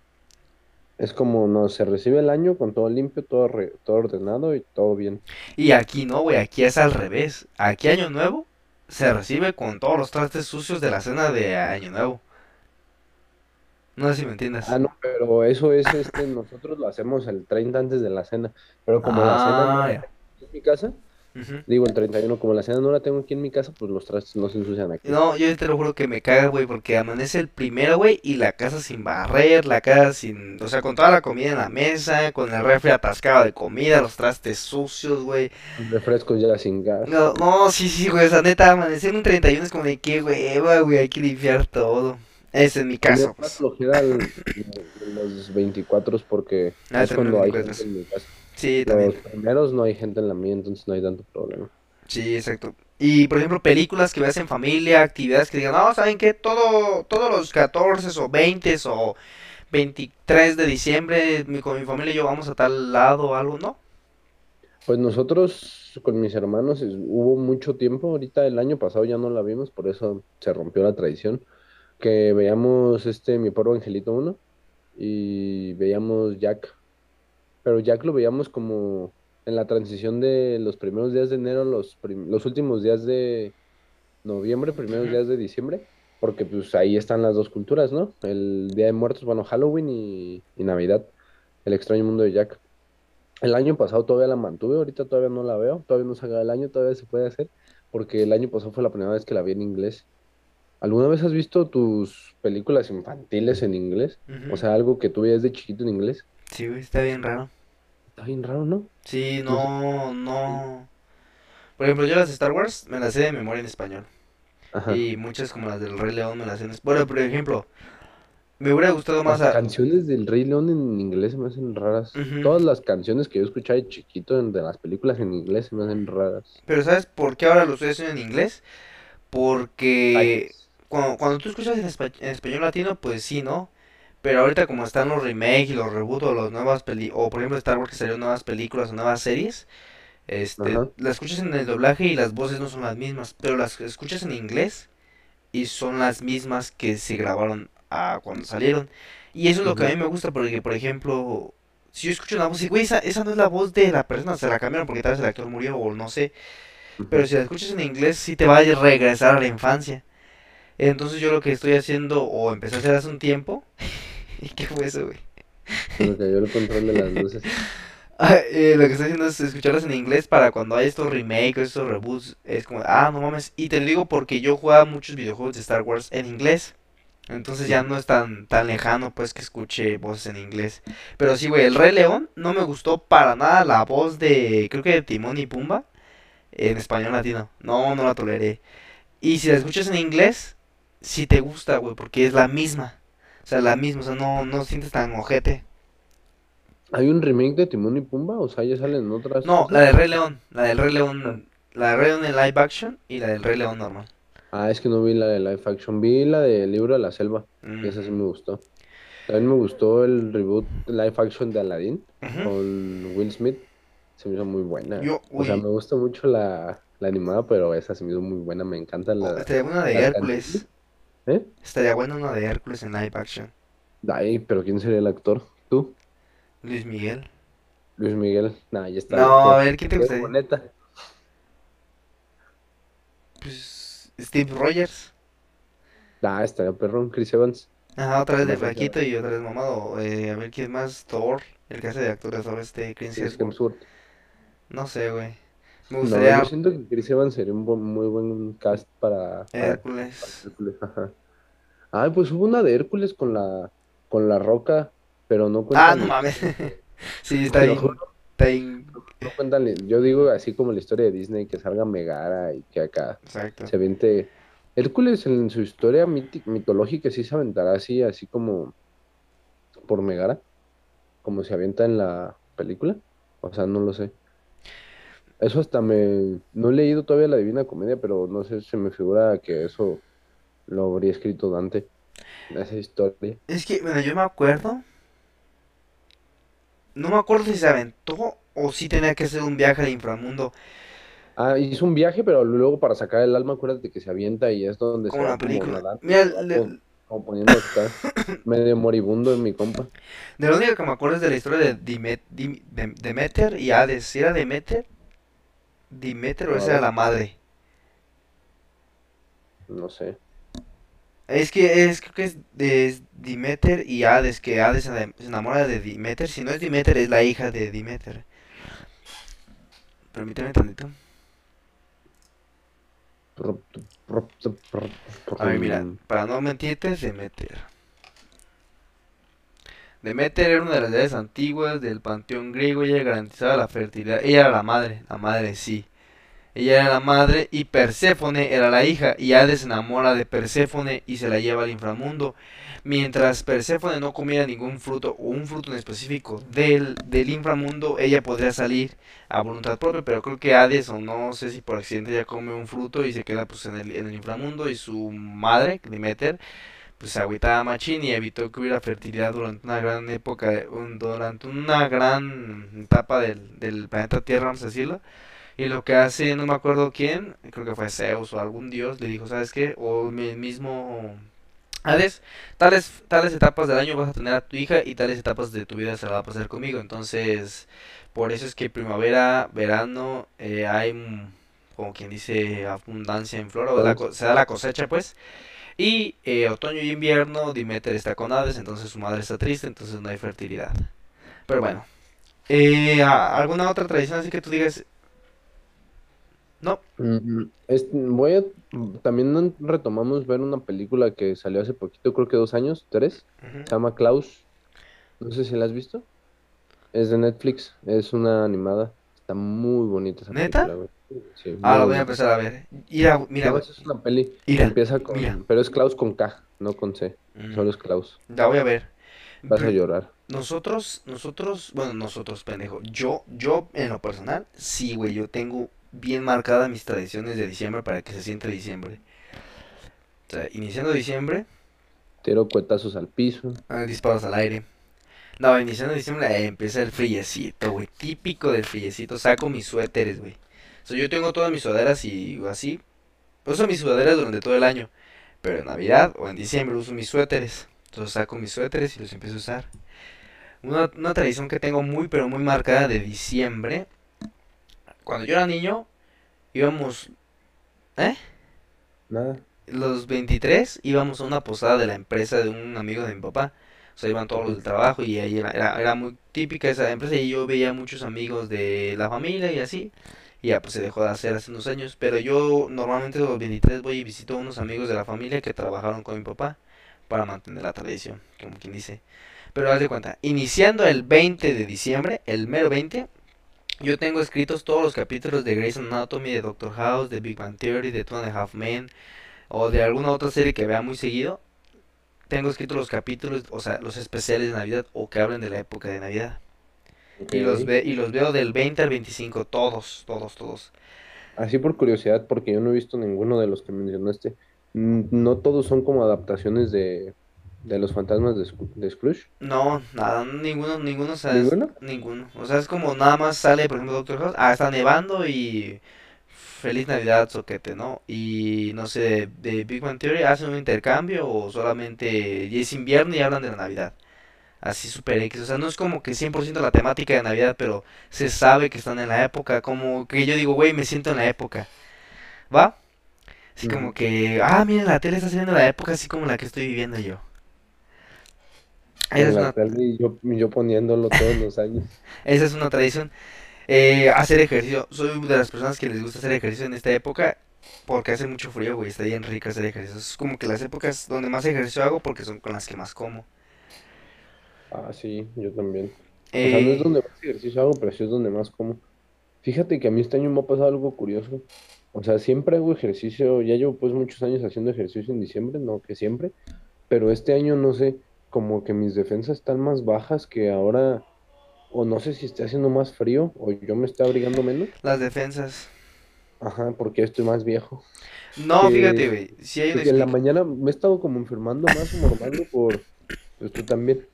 Es como, no, se recibe el año con todo limpio, todo, re- todo ordenado y todo bien. Y aquí no, güey, aquí es al revés. Aquí Año Nuevo se recibe con todos los trastes sucios de la cena de Año Nuevo. No sé si me entiendes. Ah, no, pero eso es, este, nosotros lo hacemos el 30 antes de la cena, pero como la cena no Ah, aquí en mi casa, Ujú. digo el 31, como la cena no la tengo aquí en mi casa, pues los trastes no se ensucian aquí. No, yo te lo juro que me caga, güey, porque amanece el primero, güey, y la casa sin barrer, la casa sin, o sea, con toda la comida en la mesa, con el refri atascado de comida, los trastes sucios, güey. Refrescos ya sin gas. No, no, sí, sí, güey, esa neta, amanecer un 31 es como de qué hueva, güey, hay que limpiar todo. Ese es mi caso, pues. los 24 porque Ah, es cuando hay 24. gente en mi casa. Sí, Los también. primeros no hay gente en la mía, entonces no hay tanto problema. Sí, exacto. Y por ejemplo, películas que veas en familia, actividades que digan, no, ¿saben qué? Todo, todos los 14 o 20 o 23 de diciembre, mi, con mi familia y yo vamos a tal lado o algo, ¿no? Pues nosotros con mis hermanos hubo mucho tiempo, ahorita el año pasado ya no la vimos, por eso se rompió la tradición, que veíamos este Mi Pobre Angelito uno y veíamos Jack, pero Jack lo veíamos como en la transición de los primeros días de enero, los, los últimos días de noviembre, primeros días de diciembre, porque pues ahí están las dos culturas, ¿no? El Día de Muertos, bueno, Halloween y, y Navidad, El extraño mundo de Jack. El año pasado todavía la mantuve, ahorita todavía no la veo, todavía no se acaba el año, todavía se puede hacer, porque el año pasado fue la primera vez que la vi en inglés. ¿Alguna vez has visto tus películas infantiles en inglés? O sea, algo que tú veías de chiquito en inglés. Sí, está bien raro. Está bien raro, ¿no? Sí, No no. Por ejemplo, yo las de Star Wars me las sé de memoria en español. Ajá. Y muchas como las del Rey León me las sé en... es- Bueno, por ejemplo, me hubiera gustado más Las a... canciones del Rey León en inglés se me hacen raras. Todas las canciones que yo escuchaba de chiquito en- de las películas en inglés se me hacen raras. Pero ¿sabes por qué ahora lo estoy haciendo en inglés? Porque Ay, cuando, cuando tú escuchas en, espa- en español latino, pues sí, ¿no? Pero ahorita como están los remakes y los reboots o las nuevas peli o por ejemplo Star Wars que salieron nuevas películas o nuevas series, este, Ajá. las escuchas en el doblaje y las voces no son las mismas, pero las escuchas en inglés y son las mismas que se grabaron ah, cuando salieron. Y eso es lo que a mí me gusta porque, por ejemplo, si yo escucho una voz y, güey, esa, esa no es la voz de la persona, se la cambiaron porque tal vez el actor murió o no sé. Pero si la escuchas en inglés, sí te va a regresar a la infancia. Entonces yo lo que estoy haciendo, o empecé a hacer hace un tiempo, ¿y qué fue eso, güey? Me cayó el control de las luces. Ah, eh, lo que estoy haciendo es escucharlas en inglés para cuando hay estos remakes, estos reboots, es como, ah, no mames. Y te lo digo porque yo jugaba muchos videojuegos de Star Wars en inglés. Entonces ya no es tan, tan lejano, pues, que escuche voces en inglés. Pero sí, güey, el Rey León no me gustó para nada la voz de, creo que de Timón y Pumba en español latino. No, no la toleré. Y si la escuchas en inglés, sí te gusta, güey, porque es la misma. O sea, la misma, o sea, no, no sientes tan ojete. ¿Hay un remake de Timón y Pumba? O sea, ya salen otras No, cosas. la del Rey León, la del Rey. León, la del Rey León en live action y la del Rey León normal. Ah, es que no vi la de live action, vi la del libro de la selva, Mm. y esa sí me gustó. También me gustó el reboot live action de Aladdin con Will Smith, se me hizo muy buena. Yo, O sea, me gusta mucho la, la animada, pero esa se me hizo muy buena, me encanta oh, la, buena de Hércules. ¿Eh? Estaría buena una de Hércules en live action. Ay, pero ¿quién sería el actor? ¿Tú? Luis Miguel. Luis Miguel. Nah, ya está. No, a ver, ¿quién te gustaría? Pues Steve Rogers. Ah, estaría perrón, Chris Evans. Ajá, otra vez de flaquito y otra vez mamado. Eh, a ver, ¿quién más? Thor. El que hace de actor de Thor, este Chris. Hemsworth. No sé, güey. Me No, yo siento que Chris Evans sería un buen- muy buen cast para, para, para Hércules. Hércules. Ajá. Ay, pues hubo una de Hércules con la, con la roca, pero no Ah, cuentan no mames. Sí, está bien. no cuentan Yo digo así como la historia de Disney, que salga Megara y que acá Exacto. se aviente. Hércules en su historia mitológica sí se aventará así, así como por Megara, como se avienta en la película. O sea, no lo sé. Eso hasta me... No he leído todavía la Divina Comedia, pero no sé, se me figura que eso lo habría escrito Dante, esa historia. Es que, bueno, yo me acuerdo. No me acuerdo si se aventó o si tenía que hacer un viaje al inframundo. Ah, hizo un viaje, pero luego para sacar el alma, acuérdate que se avienta y es donde se Como una como película. nadando, Mira, se le- como, como poniendo medio moribundo en mi compa. de lo único que me acuerdo es de la historia de Demeter y Hades. ¿Si era Demeter? ¿Demeter o esa era la madre? No sé. Es que es, creo que es, de, es Demeter y Hades, que Hades se enam- se enamora de Demeter. Si no es Demeter, es la hija de Demeter. Permíteme tantito. A ver, mira, para no mentirte, Demeter. Demeter era una de las deidades antiguas del panteón griego ella garantizaba la fertilidad. Ella era la madre, la madre sí. Ella era la madre y Perséfone era la hija. Y Hades se enamora de Perséfone y se la lleva al inframundo. Mientras Perséfone no comiera ningún fruto o un fruto en específico del, del inframundo, ella podría salir a voluntad propia. Pero creo que Hades, o no sé si por accidente ya come un fruto y se queda pues en el, en el inframundo. Y su madre, Demeter, pues agüitaba machín y evitó que hubiera fertilidad durante una gran época, un- durante una gran etapa del, del planeta Tierra, vamos a decirlo. Y lo que hace, no me acuerdo quién, creo que fue Zeus o algún dios, le dijo, ¿sabes qué? O el mismo Hades, tales, tales etapas del año vas a tener a tu hija y tales etapas de tu vida se la va a pasar conmigo. Entonces, por eso es que primavera, verano, eh, hay, como quien dice, abundancia en flora, o la se da la cosecha, pues. Y eh, otoño y invierno, Demeter está con Hades, entonces su madre está triste, entonces no hay fertilidad. Pero bueno, eh, ¿a- ¿alguna otra tradición así que tú digas? No. Mm, es- voy a, también retomamos ver una película que salió hace poquito, creo que dos años, tres, Ujú. se llama Klaus, no sé si la has visto, es de Netflix, es una animada, está muy bonita esa ¿Neta? película, güey. Sí, Ah, lo voy a empezar a ver. Mira, mira, No, es una peli Mira, empieza con, mira. pero es Klaus con K, no con C, Mm, solo es Klaus, La voy a ver. vas a llorar. nosotros, nosotros, bueno, nosotros, pendejo. Yo, yo, en lo personal, sí, güey, yo tengo bien marcadas mis tradiciones de diciembre para que se siente diciembre. O sea, iniciando diciembre, Tiro cuetazos al piso, ah, disparos al aire. No, iniciando diciembre eh, empieza el friecito, güey. Típico del friecito. Saco mis suéteres, güey. Sea, yo tengo todas mis sudaderas y así. Uso mis sudaderas durante todo el año. Pero en Navidad o en diciembre uso mis suéteres. Entonces saco mis suéteres y los empiezo a usar. Una, una tradición que tengo muy, pero muy marcada de diciembre. Cuando yo era niño, íbamos. ¿Eh? nada. Los 23 íbamos a una posada de la empresa de un amigo de mi papá. O sea, iban todos los del trabajo y ahí era, era, era muy típica esa empresa y yo veía muchos amigos de la familia y así. Y ya pues se dejó de hacer hace unos años. Pero yo normalmente los 23 voy y visito a unos amigos de la familia que trabajaron con mi papá para mantener la tradición, como quien dice. Pero haz de cuenta, iniciando el 20 de diciembre, el mero 20, yo tengo escritos todos los capítulos de Grey's Anatomy, de Doctor House, de Big Bang Theory, de Two and Half Men o de alguna otra serie que vea muy seguido. Tengo escritos los capítulos, o sea, los especiales de Navidad o que hablen de la época de Navidad. Y los, ve, y los veo del 20 al 25, todos, todos, todos. Así por curiosidad, porque yo no he visto ninguno de los que mencionaste. No todos son como adaptaciones de, de los fantasmas de, de Scrooge. No, nada, ninguno, ninguno, o sea, es- ¿Ninguno? ninguno. O sea, es como nada más sale, por ejemplo, Doctor House, ah, está nevando y feliz Navidad, soquete, ¿no? Y no sé, de Big Bang Theory hacen un intercambio o solamente ya es invierno y hablan de la Navidad. Así super X, o sea, no es como que 100% la temática de Navidad, pero se sabe que están en la época, como que yo digo, güey, me siento en la época, ¿va? Así como que, ah, miren, la tele está saliendo la época así como la que estoy viviendo yo. Esa En es una, y yo, poniéndolo todos los años. esa es una tradición. Eh, hacer ejercicio. Soy de las personas que les gusta hacer ejercicio en esta época porque hace mucho frío, güey. Está bien rico hacer ejercicio. Es como que las épocas donde más ejercicio hago porque son con las que más como. Ah, sí, yo también. O sea, no es Eh, donde más ejercicio hago, pero sí es donde más como. Fíjate que a mí este año me ha pasado algo curioso. O sea, siempre hago ejercicio, ya llevo pues muchos años haciendo ejercicio en diciembre, no que siempre, pero este año no sé, como que mis defensas están más bajas que ahora, o no sé si esté haciendo más frío o yo me estoy abrigando menos. las defensas. Ajá, porque estoy más viejo. No, fíjate, güey. Si hay en la mañana me he estado como enfermando más o por, pues tú también.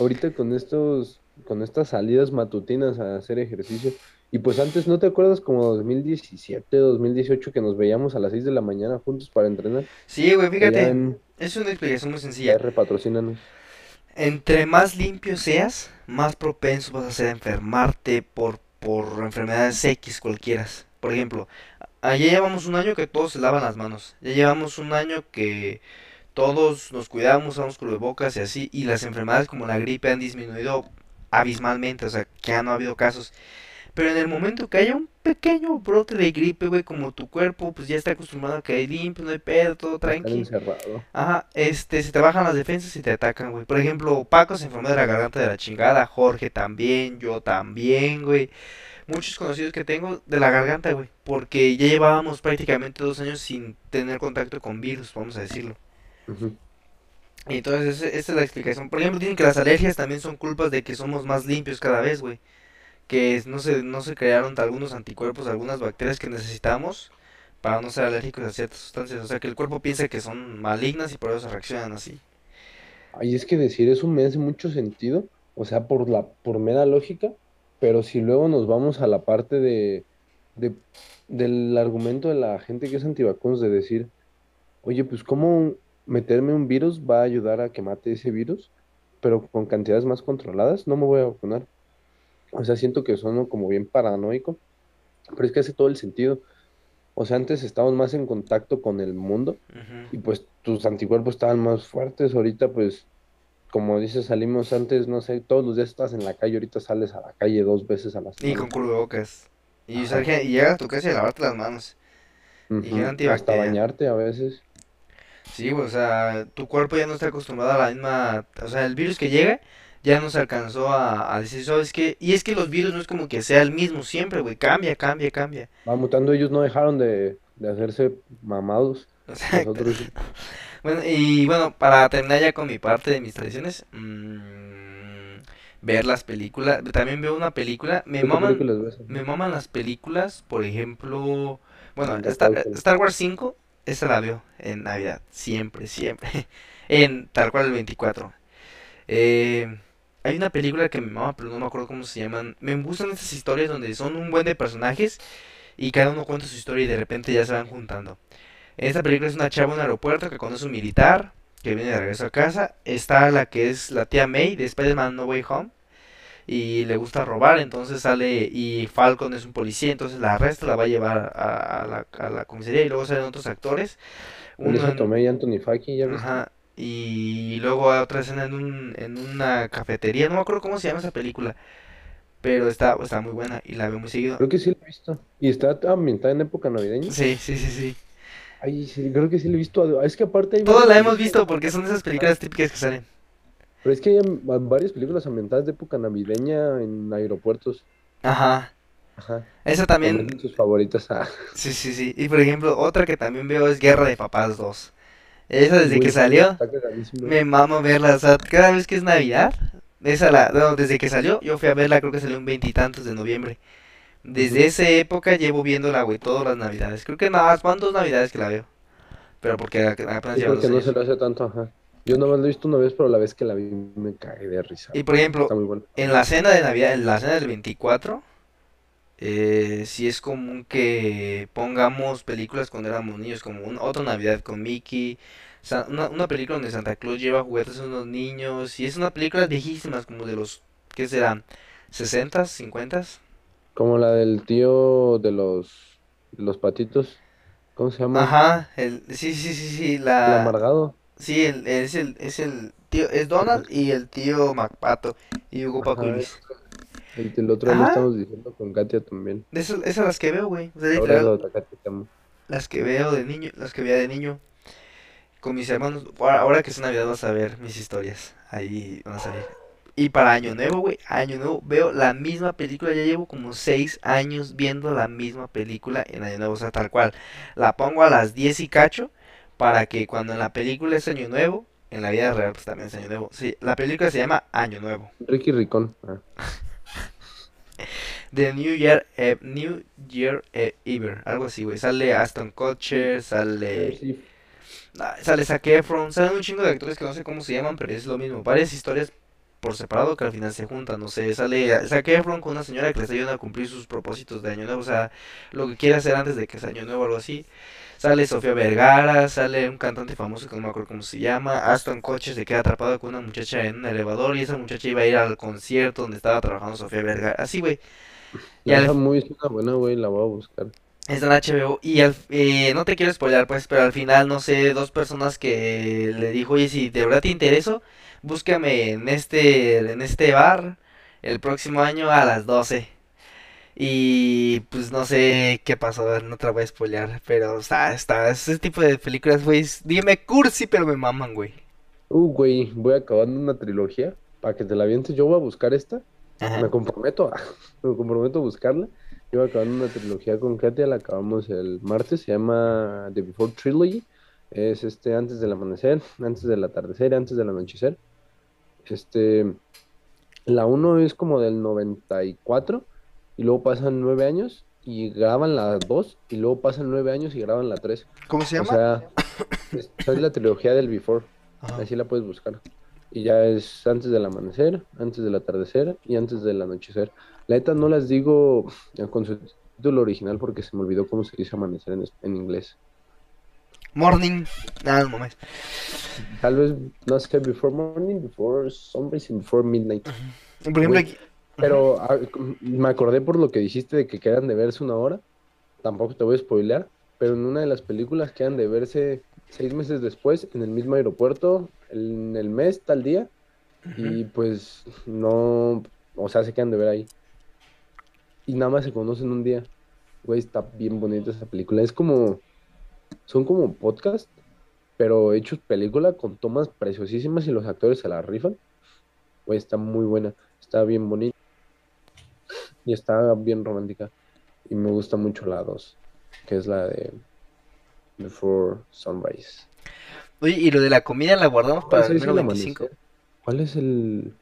Ahorita con estos, con estas salidas matutinas a hacer ejercicio. Y pues antes, ¿no te acuerdas como 2017, 2018 que nos veíamos a las 6 de la mañana juntos para entrenar? Sí, güey, fíjate. en Es una explicación muy sencilla. PR, patrocínanos. Entre más limpio seas, más propenso vas a ser a enfermarte por, por enfermedades X cualquiera. Por ejemplo, ya llevamos un año que todos se lavan las manos. Ya llevamos un año que todos nos cuidamos, usamos cubrebocas y así. Y las enfermedades como la gripe han disminuido abismalmente. O sea, que ya no ha habido casos. Pero en el momento que haya un pequeño brote de gripe, güey, como tu cuerpo pues ya está acostumbrado a que hay limpio, no hay pedo, todo a estar tranqui. encerrado. Ajá, este, se te bajan las defensas y te atacan, güey. Por ejemplo, Paco se enfermó de la garganta de la chingada, Jorge también, yo también, güey. muchos conocidos que tengo de la garganta, güey. Porque ya llevábamos prácticamente dos años sin tener contacto con virus, vamos a decirlo. Entonces esa, es la explicación. Por ejemplo, dicen que las alergias también son culpas de que somos más limpios cada vez, güey. Que no se, no se crearon algunos anticuerpos, algunas bacterias que necesitamos para no ser alérgicos a ciertas sustancias. O sea, que el cuerpo piensa que son malignas y por eso reaccionan así. Ay, es que decir eso me hace mucho sentido, o sea, por la, por mera lógica, pero si luego nos vamos a la parte de, de- del argumento de la gente que es antivacunas de decir, oye, pues cómo meterme un virus va a ayudar a que mate ese virus, pero con cantidades más controladas, no me voy a vacunar. O sea, siento que sueno como bien paranoico, pero es que hace todo el sentido. O sea, antes estábamos más en contacto con el mundo y pues tus anticuerpos estaban más fuertes. Ahorita, pues, como dices, salimos antes, no sé, todos los días estás en la calle, ahorita sales a la calle dos veces a la Y con semana. cubrebocas. Y, y llegas a tu casa y lavarte las manos. Y gel Ujú, Hasta bañarte a veces. Sí, o sea, tu cuerpo ya no está acostumbrado a la misma, o sea, el virus que llega ya no se alcanzó a, a decir, ¿sabes qué? Y es que los virus no es como que sea el mismo siempre, güey, cambia, cambia, cambia. Va mutando, ellos no dejaron de, de hacerse mamados. Nosotros. Bueno, y bueno, para terminar ya con mi parte de mis tradiciones, mm, ver las películas, también veo una película, me ¿Tú qué maman, películas me maman las películas, por ejemplo, bueno, Star. Star Wars 5, esa la veo en Navidad, siempre, siempre, en tal cual el 24. Eh, hay una película que me mama, pero no me acuerdo cómo se llaman. Me gustan estas historias donde son un buen de personajes y cada uno cuenta su historia y de repente ya se van juntando. En esta película es una chava en un aeropuerto que conoce un militar que viene de regreso a casa. Está la que es la tía May de Spider-Man No Way Home y le gusta robar, entonces sale y Falcon es un policía, entonces la arresta, la va a llevar a, a la, a la comisaría y luego salen otros actores. Uno en- Tomei y Anthony Fackie, ¿ya viste? Ajá. Y luego otra escena en un, en una cafetería. No me acuerdo cómo se llama esa película. Pero está, está muy buena y la veo muy seguido. Creo que sí la he visto. ¿Y está ambientada en época navideña? Sí, sí, sí, sí. Ay, sí, creo que sí la he visto. Es que aparte hay varias la hemos visto porque son esas películas típicas que salen. Pero es que hay varias películas ambientadas de época navideña en aeropuertos. Ajá. Ajá. Esa también. También sus favoritas. Ah, Sí, sí, sí. Y por ejemplo, otra que también veo es Guerra de Papás 2. Esa desde que salió, me mamo verla. O sea, cada vez que es Navidad, esa la, no, desde que salió, yo fui a verla, creo que salió un veintitantos de noviembre. Desde Ujú. esa época llevo viéndola, güey, todas las navidades. Creo que nada más van dos navidades que la veo. Pero porque apenas Sí, porque no se lo hace tanto, ajá. Yo nomás lo he visto una vez, pero la vez que la vi me cagué de risa. Y por ejemplo, bueno. en la cena de Navidad, en la cena del 24, eh, sí es común que pongamos películas cuando éramos niños, como un, otra Navidad con Mickey, una, una película donde Santa Claus lleva juguetes a unos niños, y es una película viejísimas, como de los, ¿qué serán? ¿60s? ¿50s? Como la del tío de los, de los patitos. ¿Cómo se llama? Ajá, el, sí, sí, sí, sí, El la, amargado. Sí, el, es el, es el tío, es Donald y el tío MacPato y Hugo Paco Ajá, Luis. El, el otro día estamos diciendo con Katia también. Esas, esas las que veo, güey, o sea, literal, las que veo de niño, las que veía de niño con mis hermanos. Ahora, ahora que es Navidad vas a ver mis historias, ahí van a salir. Y para Año Nuevo, güey, Año Nuevo veo la misma película, ya llevo como seis años viendo la misma película en Año Nuevo, o sea, tal cual. La pongo a las 10 y cacho para que cuando en la película es Año Nuevo, en la vida real pues también es Año Nuevo. Sí, la película se llama Año Nuevo. Ricky Ricón. Ah. The New Year, eh, New Year eh, Ever, algo así, güey. Sale Aston Kutcher, sale... Sí, Ah, Sale Zac Efron, salen un chingo de actores que no sé cómo se llaman, pero es lo mismo. Varias historias por separado que al final se juntan. No sé, sale Zac Efron con una señora que les ayuda a cumplir sus propósitos de año nuevo. O sea, lo que quiere hacer antes de que sea año nuevo o algo así. Sale Sofía Vergara, sale un cantante famoso que no me acuerdo cómo se llama. Aston Kutcher se queda atrapado con una muchacha en un elevador y esa muchacha iba a ir al concierto donde estaba trabajando Sofía Vergara. Así, güey. Y al- Esa muy es una buena, güey, la voy a buscar. Está en HBO y al, eh, no te quiero spoiler pues, pero al final, no sé, dos personas que le dijo, oye, si de verdad te intereso, búscame en este, en este bar el próximo año a las 12. Y pues no sé qué pasó, no te la voy a spoilear, pero está, está, ese tipo de películas, güey, dime cursi, pero me maman, güey. Uh, güey, voy acabando una trilogía para que te la avientes. Yo voy a buscar esta. Ajá. Me comprometo, a- me comprometo a buscarla. Iba acabando una trilogía con Katia, la acabamos el martes, se llama The Before Trilogy. Es este antes del amanecer, antes del atardecer, antes del anochecer. Este, la 1 es como del 94 y luego pasan 9 años y graban la 2 y luego pasan 9 años y graban la 3. ¿Cómo se O llama? sea, es, es la trilogía del Before, Ajá. así la puedes buscar. Y ya es antes del amanecer, antes del atardecer y antes del anochecer. La neta no las digo con su título original porque se me olvidó cómo se dice amanecer en, en inglés. Morning. Ah, no mames. Tal vez, no sé, before morning, before sunrise y before midnight. Por ejemplo, aquí. Pero ah, me acordé por lo que dijiste de que quedan de verse una hora. Tampoco te voy a spoilear, pero en una de las películas quedan de verse seis meses después en el mismo aeropuerto, en el mes, tal día, y pues no, o sea, se quedan de ver ahí. Y nada más se conocen un día. Güey, está bien bonita esa película. Es como, son como podcast, pero hechos película con tomas preciosísimas y los actores se la rifan. Güey, está muy buena, está bien bonita y está bien romántica. Y me gusta mucho la 2, que es la de Before Sunrise. Oye, y lo de la comida la guardamos para ¿Cuál el número el 25. amanecer? ¿Cuál es el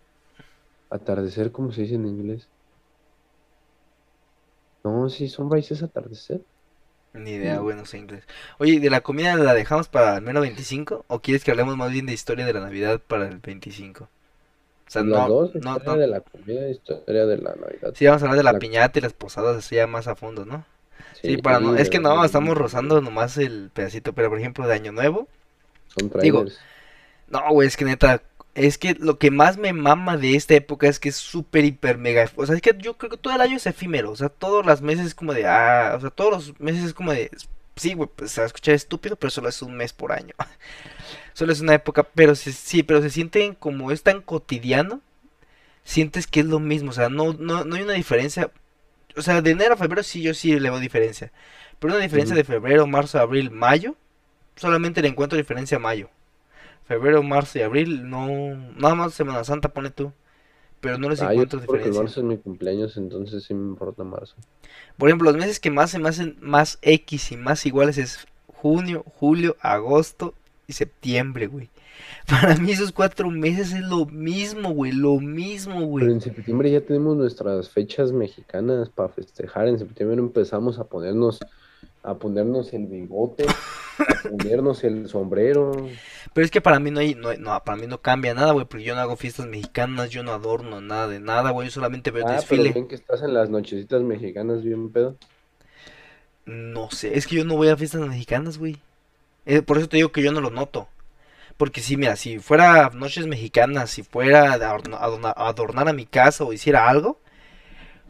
atardecer? ¿Cómo se dice en inglés? No, sí, sunrise es atardecer. Ni idea, bueno, sé inglés. Oye, ¿y ¿de la comida la dejamos para el número 25? ¿O quieres que hablemos más bien de historia de la Navidad para el 25? O sea, Las no, dos, no, historia no. de la comida, historia de la Navidad. Sí, vamos a hablar de la La- piñata y las posadas así ya más a fondo, ¿no? Sí, Sí, para no, es que no, estamos rozando nomás el pedacito, pero por ejemplo de Año Nuevo, Son digo, trailers. no, güey, es que neta, es que lo que más me mama de esta época es que es súper, hiper, mega, o sea, es que yo creo que todo el año es efímero, o sea, todos los meses es como de, ah, o sea, todos los meses es como de, sí, güey, pues se va a escuchar estúpido, pero solo es un mes por año, solo es una época, pero se- sí, pero se sienten como es tan cotidiano, sientes que es lo mismo, o sea, no, no, no hay una diferencia, o sea, de enero a febrero sí, yo sí le veo diferencia, pero una diferencia de febrero, marzo, abril, mayo, solamente le encuentro diferencia a mayo. Febrero, marzo y abril, no, nada más Semana Santa pone tú, pero no les Ah, yo encuentro sé porque diferencia. marzo es mi cumpleaños, entonces sí me importa marzo. Por ejemplo, los meses que más se me hacen más X y más iguales es junio, julio, agosto y septiembre, güey. Para mí esos cuatro meses es lo mismo, güey, lo mismo, Pero güey. en septiembre ya tenemos nuestras fechas mexicanas para festejar. En septiembre empezamos a ponernos, a ponernos el bigote, a ponernos el sombrero. Pero es que para mí no hay, no, para mí no cambia nada, güey, porque yo no hago fiestas mexicanas, yo no adorno nada de nada, güey, yo solamente veo Ah, pero desfile. ven que estás en las nochecitas mexicanas bien pedo. No sé, es que yo no voy a fiestas mexicanas, güey. Eh, por eso te digo que yo no lo noto. Porque si, mira, si fuera noches mexicanas, si fuera a adorna- adorna- adornar a mi casa o hiciera algo,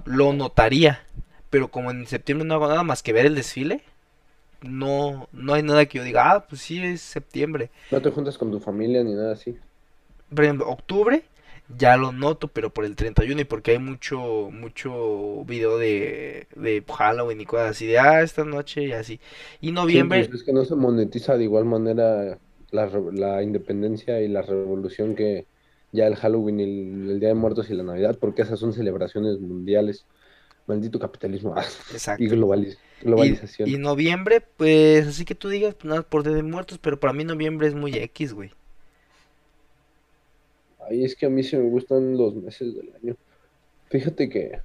lo notaría. Pero como en septiembre no hago nada más que ver el desfile, no, no hay nada que yo diga, ah, pues sí es septiembre. No te juntas con tu familia ni nada así. Por ejemplo, octubre ya lo noto, pero por el 31 y porque hay mucho, mucho video de, de Halloween y cosas así, de, ah, esta noche y así. Y Sí, noviembre, pues es que no se monetiza de igual manera la, la independencia y la revolución que ya el Halloween, y el, el Día de Muertos y la Navidad, porque esas son celebraciones mundiales. Maldito capitalismo ah, exacto. y globaliz- Y, globalización. y noviembre, pues así que tú digas, pues nada, por de Muertos, pero para mí noviembre es muy X, güey. Ay, es que a mí sí me gustan los meses del año. Fíjate que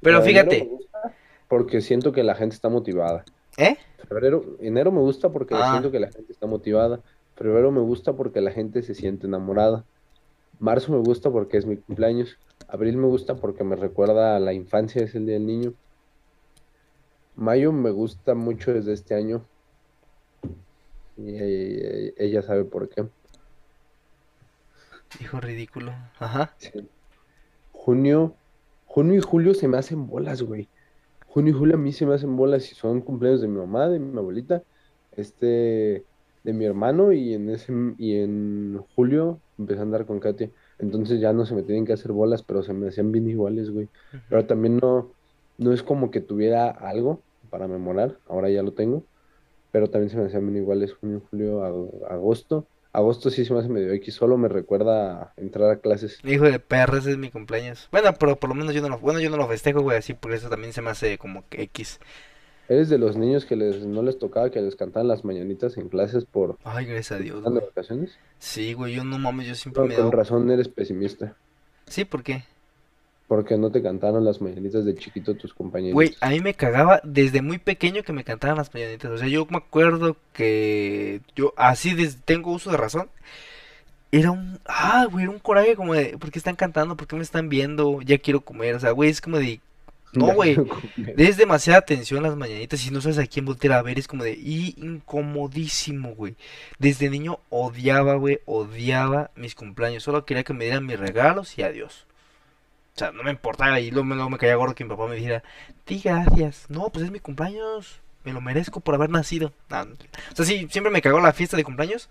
Pero me fíjate, gusta porque siento que la gente está motivada. ¿eh? Febrero, enero me gusta porque Ah. siento que la gente está motivada. Febrero me gusta porque la gente se siente enamorada. Marzo me gusta porque es mi cumpleaños. Abril me gusta porque me recuerda a la infancia, es el día del niño. Mayo me gusta mucho desde este año. Y ella sabe por qué. Hijo ridículo. Ajá. Sí. Junio, junio y julio se me hacen bolas, güey. Junio y julio a mí se me hacen bolas y son cumpleaños de mi mamá, de mi abuelita, este, de mi hermano y en ese y en julio empecé a andar con Katia. Entonces ya no se me tienen que hacer bolas, pero se me hacían bien iguales, güey. Pero también no, no es como que tuviera algo para memorar, ahora ya lo tengo, pero también se me hacían bien iguales junio, julio, ag- agosto. Agosto sí se me hace medio X, solo me recuerda a entrar a clases. Hijo de perra, ese es mi cumpleaños. Bueno, pero por lo menos yo no lo, bueno, yo no lo festejo, güey, así por eso también se me hace como que X. ¿Eres de los niños que les, no les tocaba que les cantaban las mañanitas en clases por Ay, gracias a Dios, de güey. vacaciones? Sí, güey, yo no mames, yo siempre No, me con razón eres pesimista, Sí, ¿por qué? porque no te cantaron las mañanitas de chiquito tus Güey, compañeritos. a mí me cagaba desde muy pequeño que me cantaban las mañanitas. O sea, yo me acuerdo que yo así desde tengo uso de razón. Era un, ah, güey, era un coraje como de, ¿por qué están cantando? ¿Por qué me están viendo? Ya quiero comer. O sea, güey, es como de, no, güey, es demasiada atención las mañanitas y no sabes a quién voltear a ver. Es como de, y incomodísimo, güey. Desde niño odiaba, güey, odiaba mis cumpleaños. Solo quería que me dieran mis regalos y adiós. O sea, no me importaba y luego, me- luego me caía gordo que mi papá me dijera, di gracias. No, pues es mi cumpleaños. Me lo merezco por haber nacido. No. O sea, sí, siempre me cagó la fiesta de cumpleaños,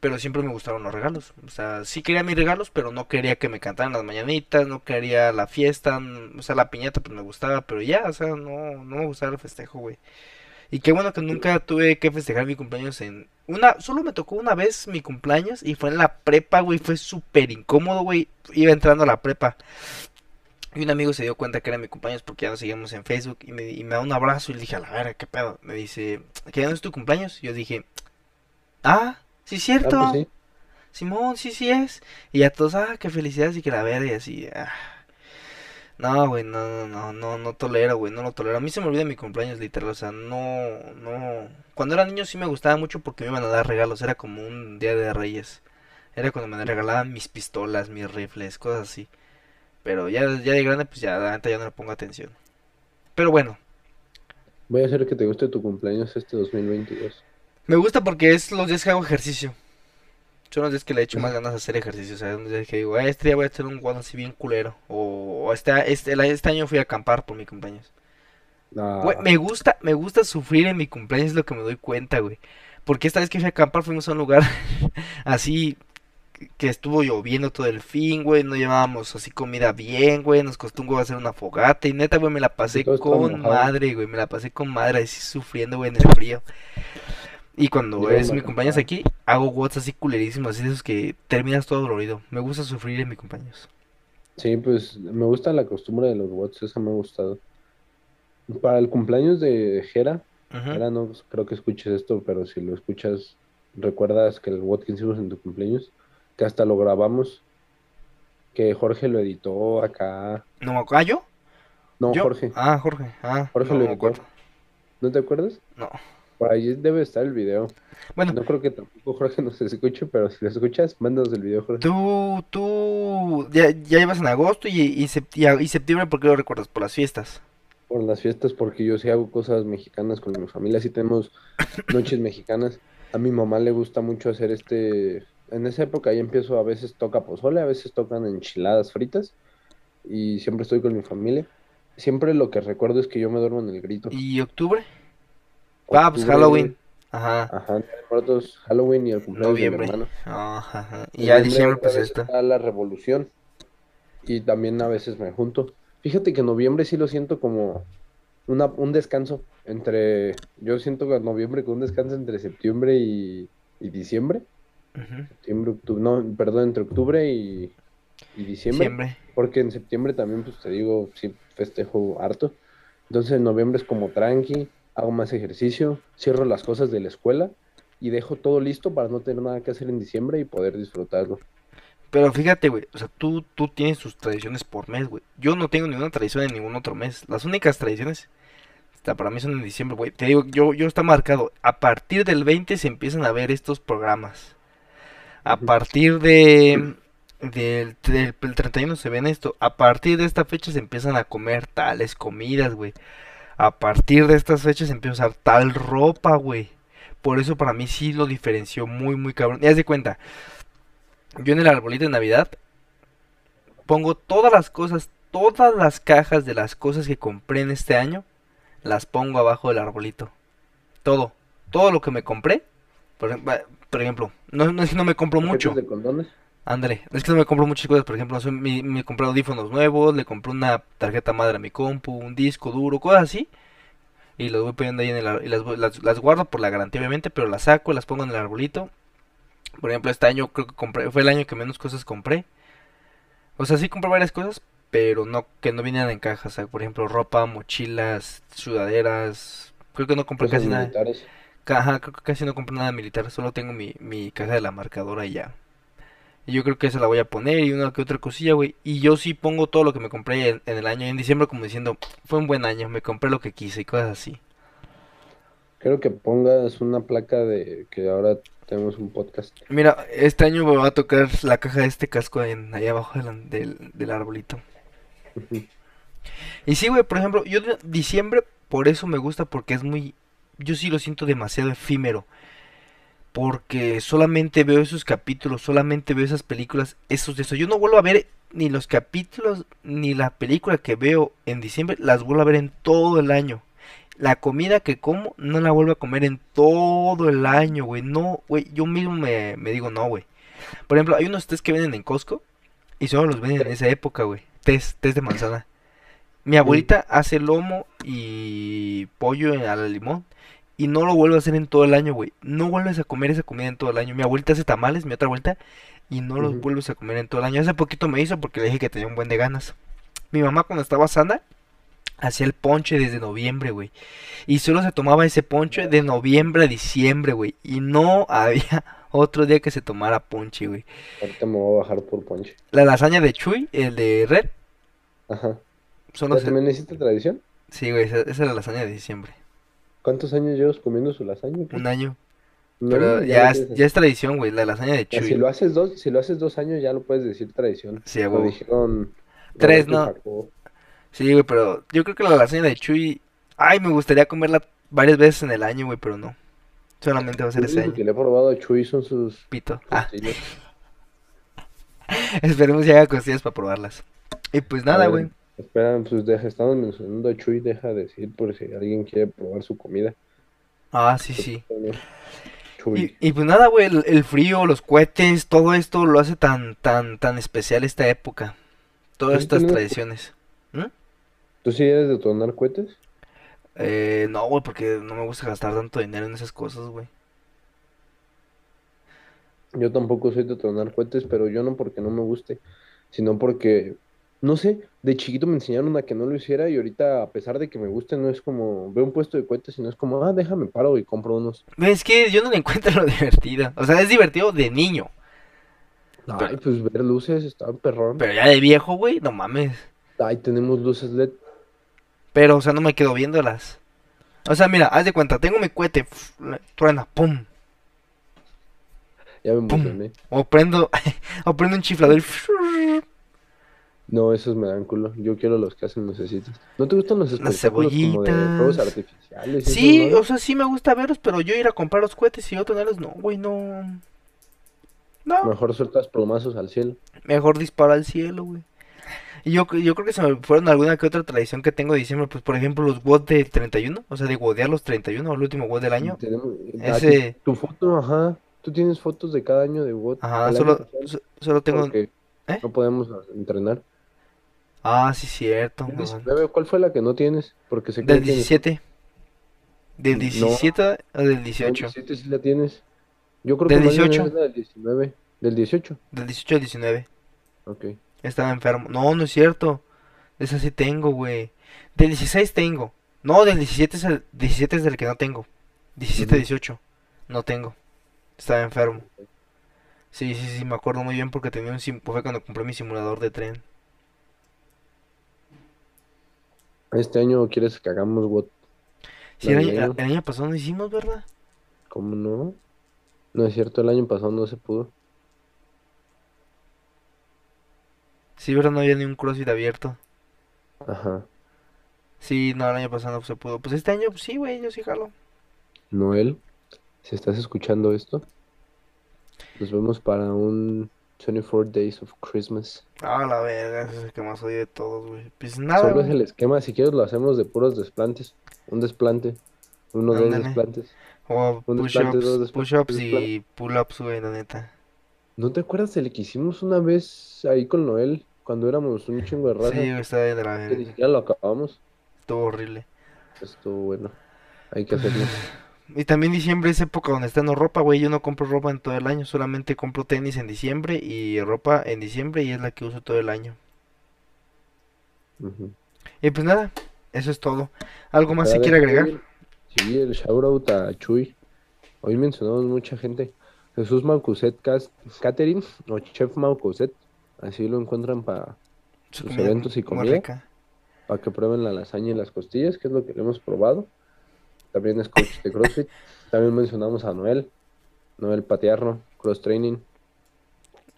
pero siempre me gustaron los regalos. O sea, sí quería mis regalos, pero no quería que me cantaran las mañanitas, no quería la fiesta, mm, o sea, la piñata pues me gustaba, pero ya, o sea, no, no me gustaba el festejo, güey. Y qué bueno que nunca tuve que festejar mi cumpleaños en... Una, solo me tocó una vez mi cumpleaños y fue en la prepa, güey, fue súper incómodo, güey. Iba entrando a la prepa. Y un amigo se dio cuenta que era mi cumpleaños porque ya nos seguíamos en Facebook y me, y me da un abrazo y le dije, a la verga, ¿qué pedo? Me dice, ¿que ya no es tu cumpleaños? Y yo dije, ah, sí es Ah, cierto, pues sí. Simón, sí, sí es. Y ya todos, ah, qué felicidades y que la verga y así, ah. No, güey, no, no, no, no, no tolero, güey, no lo tolero. A mí se me olvida mi cumpleaños, literal, o sea, no, no. Cuando era niño sí me gustaba mucho porque me iban a dar regalos, era como un día de reyes. Era cuando me regalaban mis pistolas, mis rifles, cosas así. Pero ya, ya de grande, pues ya, la neta ya no le pongo atención. Pero bueno, Voy a hacer que te guste tu cumpleaños este 2022. Me gusta porque es los días que hago ejercicio. Son los días que le echo más ganas de hacer ejercicio, o sea, los días que digo, "Ah, este día voy a hacer un guano así bien culero. O, o este, este, el- este año fui a acampar por mi cumpleaños. Güey, Ah, me gusta, me gusta sufrir en mi cumpleaños, es lo que me doy cuenta, güey. Porque esta vez que fui a acampar fuimos a un lugar así que estuvo lloviendo todo el fin, güey, no llevábamos así comida bien, güey, nos costó un huevo hacer una fogata y neta, güey, me la pasé todo estaba con mojado. madre, güey, me la pasé con madre, así sufriendo, güey, en el frío. Y cuando Yo es mi acampaba. aquí, hago wots así culerísimos, así de esos que terminas todo dolorido. Me gusta sufrir en mi cumpleaños. Sí, pues me gusta la costumbre de los bots, esa me ha gustado. Para el cumpleaños de Jera. Jera no creo que escuches esto, pero si lo escuchas, recuerdas que el bot que hicimos en tu cumpleaños, que hasta lo grabamos, que Jorge lo editó acá. ¿No me acuerdo? ¿Ah, yo? No, ¿Yo? Jorge, Ah, Jorge. Ah, Jorge no lo editó. ¿no te acuerdas? No. Por ahí debe estar el video. Bueno, No creo que tampoco Jorge nos escuche, pero si lo escuchas, mándanos el video, Jorge. Tú, tú, ya, ya llevas en agosto y, y, septiembre, ¿por qué lo recuerdas? Por las fiestas. Por las fiestas, porque yo sí hago cosas mexicanas con mi familia, sí tenemos noches mexicanas. A mi mamá le gusta mucho hacer este, en esa época ya empiezo, a veces toca pozole, a veces tocan enchiladas fritas y siempre estoy con mi familia. Siempre lo que recuerdo es que yo me duermo en el grito. ¿Y octubre? Ah, pues Halloween. Ajá, Ajá, Muertos, Halloween y el cumpleaños de mi noviembre. hermano. Ajá, ajá. Y En ya noviembre diciembre, pues esta. está la revolución y también a veces me junto. Fíjate que noviembre sí lo siento como una, un descanso entre, yo siento que noviembre con un descanso entre septiembre y, y diciembre. Ujú. Septiembre, octubre, no, perdón, entre octubre y, y diciembre. Diciembre. Porque en septiembre también, pues te digo, sí festejo harto. Entonces en noviembre es como tranqui, hago más ejercicio, cierro las cosas de la escuela y dejo todo listo para no tener nada que hacer en diciembre y poder disfrutarlo. Pero fíjate, güey, o sea, tú, tú tienes tus tradiciones por mes, güey. Yo no tengo ninguna tradición en ningún otro mes. Las únicas tradiciones, hasta para mí son en diciembre, güey. Te digo, yo, yo está marcado. A partir del 20 se empiezan a ver estos programas. A partir de del, del, el 31 se ven esto. A partir de esta fecha se empiezan a comer tales comidas, güey. A partir de estas fechas empieza a usar tal ropa, güey. Por eso para mí sí lo diferenció muy, muy cabrón. Y haz de cuenta, yo en el arbolito de Navidad pongo todas las cosas, todas las cajas de las cosas que compré en este año, las pongo abajo del arbolito. Todo, todo lo que me compré. Por, ejemplo, por ejemplo, no, no no me compro mucho. ¿Paquetes de condones? Ándale, es que no me compro muchas cosas, por ejemplo, me, me compré audífonos nuevos, le compré una tarjeta madre a mi compu, un disco duro, cosas así. Y los voy poniendo ahí en el y las, las, las guardo por la garantía obviamente, pero las saco, las pongo en el arbolito. Por ejemplo, este año creo que compré, fue el año que menos cosas compré. O sea, sí compré varias cosas, pero no que no vinieran en cajas. O sea, por ejemplo, ropa, mochilas, sudaderas. Creo que no compré casi nada. Ajá, creo que casi no compré nada militar. Solo tengo mi, mi caja de la marcadora y ya. Y yo creo que esa la voy a poner y una que otra cosilla, güey. Y yo sí pongo todo lo que me compré en, en el año, en diciembre, como diciendo, fue un buen año, me compré lo que quise y cosas así. Creo que pongas una placa de que ahora tenemos un podcast. Mira, este año me va a tocar la caja de este casco en, ahí abajo del, del, del arbolito. Y sí, güey, por ejemplo, yo diciembre, por eso me gusta, porque es muy, yo sí lo siento demasiado efímero. Porque solamente veo esos capítulos, solamente veo esas películas, esos de eso. Yo no vuelvo a ver ni los capítulos, ni la película que veo en diciembre, las vuelvo a ver en todo el año. La comida que como, no la vuelvo a comer en todo el año, güey. No, güey, yo mismo me, me digo no, güey. Por ejemplo, hay unos tés que venden en Costco y solo los venden en esa época, güey. Tés, tés de manzana. Mi abuelita hace lomo y pollo al limón y no lo vuelve a hacer en todo el año, güey. No vuelves a comer esa comida en todo el año. Mi abuelita hace tamales, mi otra abuelita, y no los vuelves a comer en todo el año. Hace poquito me hizo porque le dije que tenía un buen de ganas. Mi mamá cuando estaba sana hacía el ponche desde noviembre, güey. Y solo se tomaba ese ponche de noviembre a diciembre, güey. Y no había otro día que se tomara ponche, güey. Ahorita me voy a bajar por ponche. La lasaña de Chuy, el de Red, Ajá. solo ¿Ya se... también hiciste tradición? Sí, güey, esa, esa es la lasaña de diciembre. ¿Cuántos años llevas comiendo su lasaña? Un año. No, Pero ya es, tienes ya es tradición, güey, la lasaña de Chuy. si lo haces dos, si lo haces dos años ya lo puedes decir tradición. Sí, a Lo dijeron Tres, ¿no? Sí, güey, pero yo creo que la lasaña de Chuy... Ay, me gustaría comerla varias veces en el año, güey, pero no. Solamente va a ser ese año. que le he probado a Chuy son sus Pito. Ah, esperemos que haga costillas para probarlas. Y pues nada, güey. Espera, pues deja, estamos mencionando a Chuy, deja de decir por si alguien quiere probar su comida. Ah, sí, sí. Chuy. Y, y pues nada, güey, el, el frío, los cohetes, todo esto lo hace tan, tan, tan especial esta época. Todas ¿Sí estas tradiciones. ¿Tú sí eres de detonar cohetes? Eh, no, güey, porque no me gusta gastar tanto dinero en esas cosas, güey. Yo tampoco soy de tronar cohetes, pero yo no porque no me guste, sino porque, no sé, de chiquito me enseñaron a que no lo hiciera y ahorita, a pesar de que me guste, no es como, veo un puesto de cohetes y no es como, ah, déjame paro y compro unos. Es que yo no le encuentro lo divertido. O sea, es divertido de niño. Ay, pues ver luces, está perrón. Pero ya de viejo, güey, no mames. Ay, tenemos luces LED. Pero, o sea, no me quedo viéndolas. O sea, mira, haz de cuenta, tengo mi cohete, truena, pum, Ya me emocioné. o prendo, o prendo un chiflador No, esos me dan culo. Yo quiero los que hacen lucecitas. ¿No te gustan los Las espectáculos como de fuegos artificiales? Sí, o sea, sí me gusta verlos, pero yo ir a comprar los cohetes y yo tenerlos, no, güey, no. No? Mejor sueltas plomazos al cielo. mejor disparo al cielo, güey. Y yo, yo creo que se me fueron alguna que otra tradición que tengo de diciembre, pues por ejemplo los WOD de 31, o sea, de wodear los 31, el último WOD del año. Tenemos, a ti- Ese- tu foto, ajá. Tú tienes fotos de cada año de WOT. Ajá, solo, solo tengo... porque ¿Eh? no podemos entrenar. Ah, sí, cierto. Del ajá. 19, ¿Cuál fue la que no tienes? Porque que Del no tienes. 17. Del No. 17 o del No, 18. 17 sí la tienes. Yo creo Del que más bien 18. es la del 19. Del 18. Del 18 al 19. Ok. Estaba enfermo. No, no es cierto. Esa sí tengo, güey. Del 16 tengo. No, del 17 es el 17 es del que no tengo. 17, Ujú. 18. No tengo. Estaba enfermo. Sí, sí, sí, me acuerdo muy bien porque tenía un sim- fue cuando compré mi simulador de tren. Este año quieres que hagamos WOT. Sí, el año, Navideño. el año pasado no hicimos, ¿verdad? ¿Cómo no? No es cierto, el año pasado no se pudo. Sí, ¿verdad? No había ni un CrossFit abierto. Ajá. Sí, no, el año pasado no se pudo. Pues este año, pues sí, güey, yo sí jalo. Noel, si estás escuchando esto, nos vemos para un 24 Days of Christmas. Ah, la verga, ese es el que más odio de todos, güey. Pues nada, Solo es el esquema, si quieres lo hacemos de puros desplantes. Un desplante, uno, dos Ándale. desplantes. O un desplante, dos push-ups, desplantes, push-ups un y pull-ups, güey, la neta. ¿No te acuerdas del que hicimos una vez ahí con Noel, cuando éramos un chingo de Sí, raza? güey, está de la Que ni verga. siquiera lo acabamos. Estuvo horrible. Estuvo bueno. Hay que hacerlo. Y también diciembre es época donde está no ropa, güey. Yo no compro ropa en todo el año, solamente compro tenis en diciembre y ropa en diciembre y es la que uso todo el año. Ujú. Y pues nada, eso es todo. ¿Algo más se quiere agregar? Sí, el shoutout a Chuy. Hoy mencionamos mucha gente. Jesús Maucuset Catering o Chef Maucuset. Así lo encuentran para Su sus eventos y comida. rica. que prueben la lasaña y las costillas, que es lo que le hemos probado. También es coach de CrossFit. También mencionamos a Noel. Noel Patearro, Cross Training.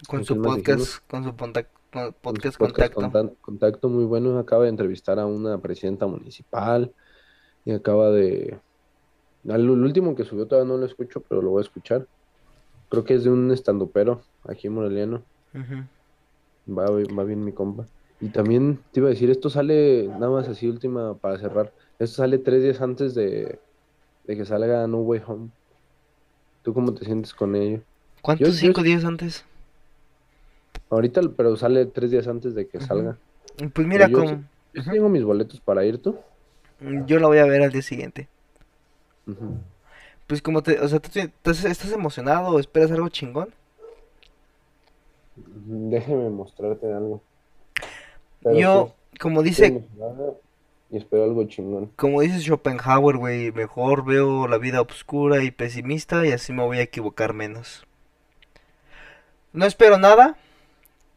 Con ¿Con su podcast, con su con- podcast contacto. contan- contacto muy bueno. Acaba de entrevistar a una presidenta municipal y acaba de... El último que subió todavía no lo escucho, pero lo voy a escuchar. Creo que es de un estandopero aquí en Moreliano. Ujú. Va, bi- va bien mi compa. Y también te iba a decir, esto sale, nada más así última para cerrar. Esto sale tres días antes de, de que salga No Way Home. ¿Tú cómo te sientes con ello? ¿Cuántos yo- cinco días antes? Ahorita, pero sale tres días antes de que salga. Pues mira, yo como Yo tengo mis boletos para ir, ¿tú? yo la voy a ver al día siguiente. Pues como te, o sea, ¿tú te- estás, emocionado o esperas algo chingón? Déjame mostrarte algo. Pero Yo, sí, como dice, y espero algo chingón. como dice Schopenhauer, güey, mejor veo la vida oscura y pesimista y así me voy a equivocar menos. No espero nada,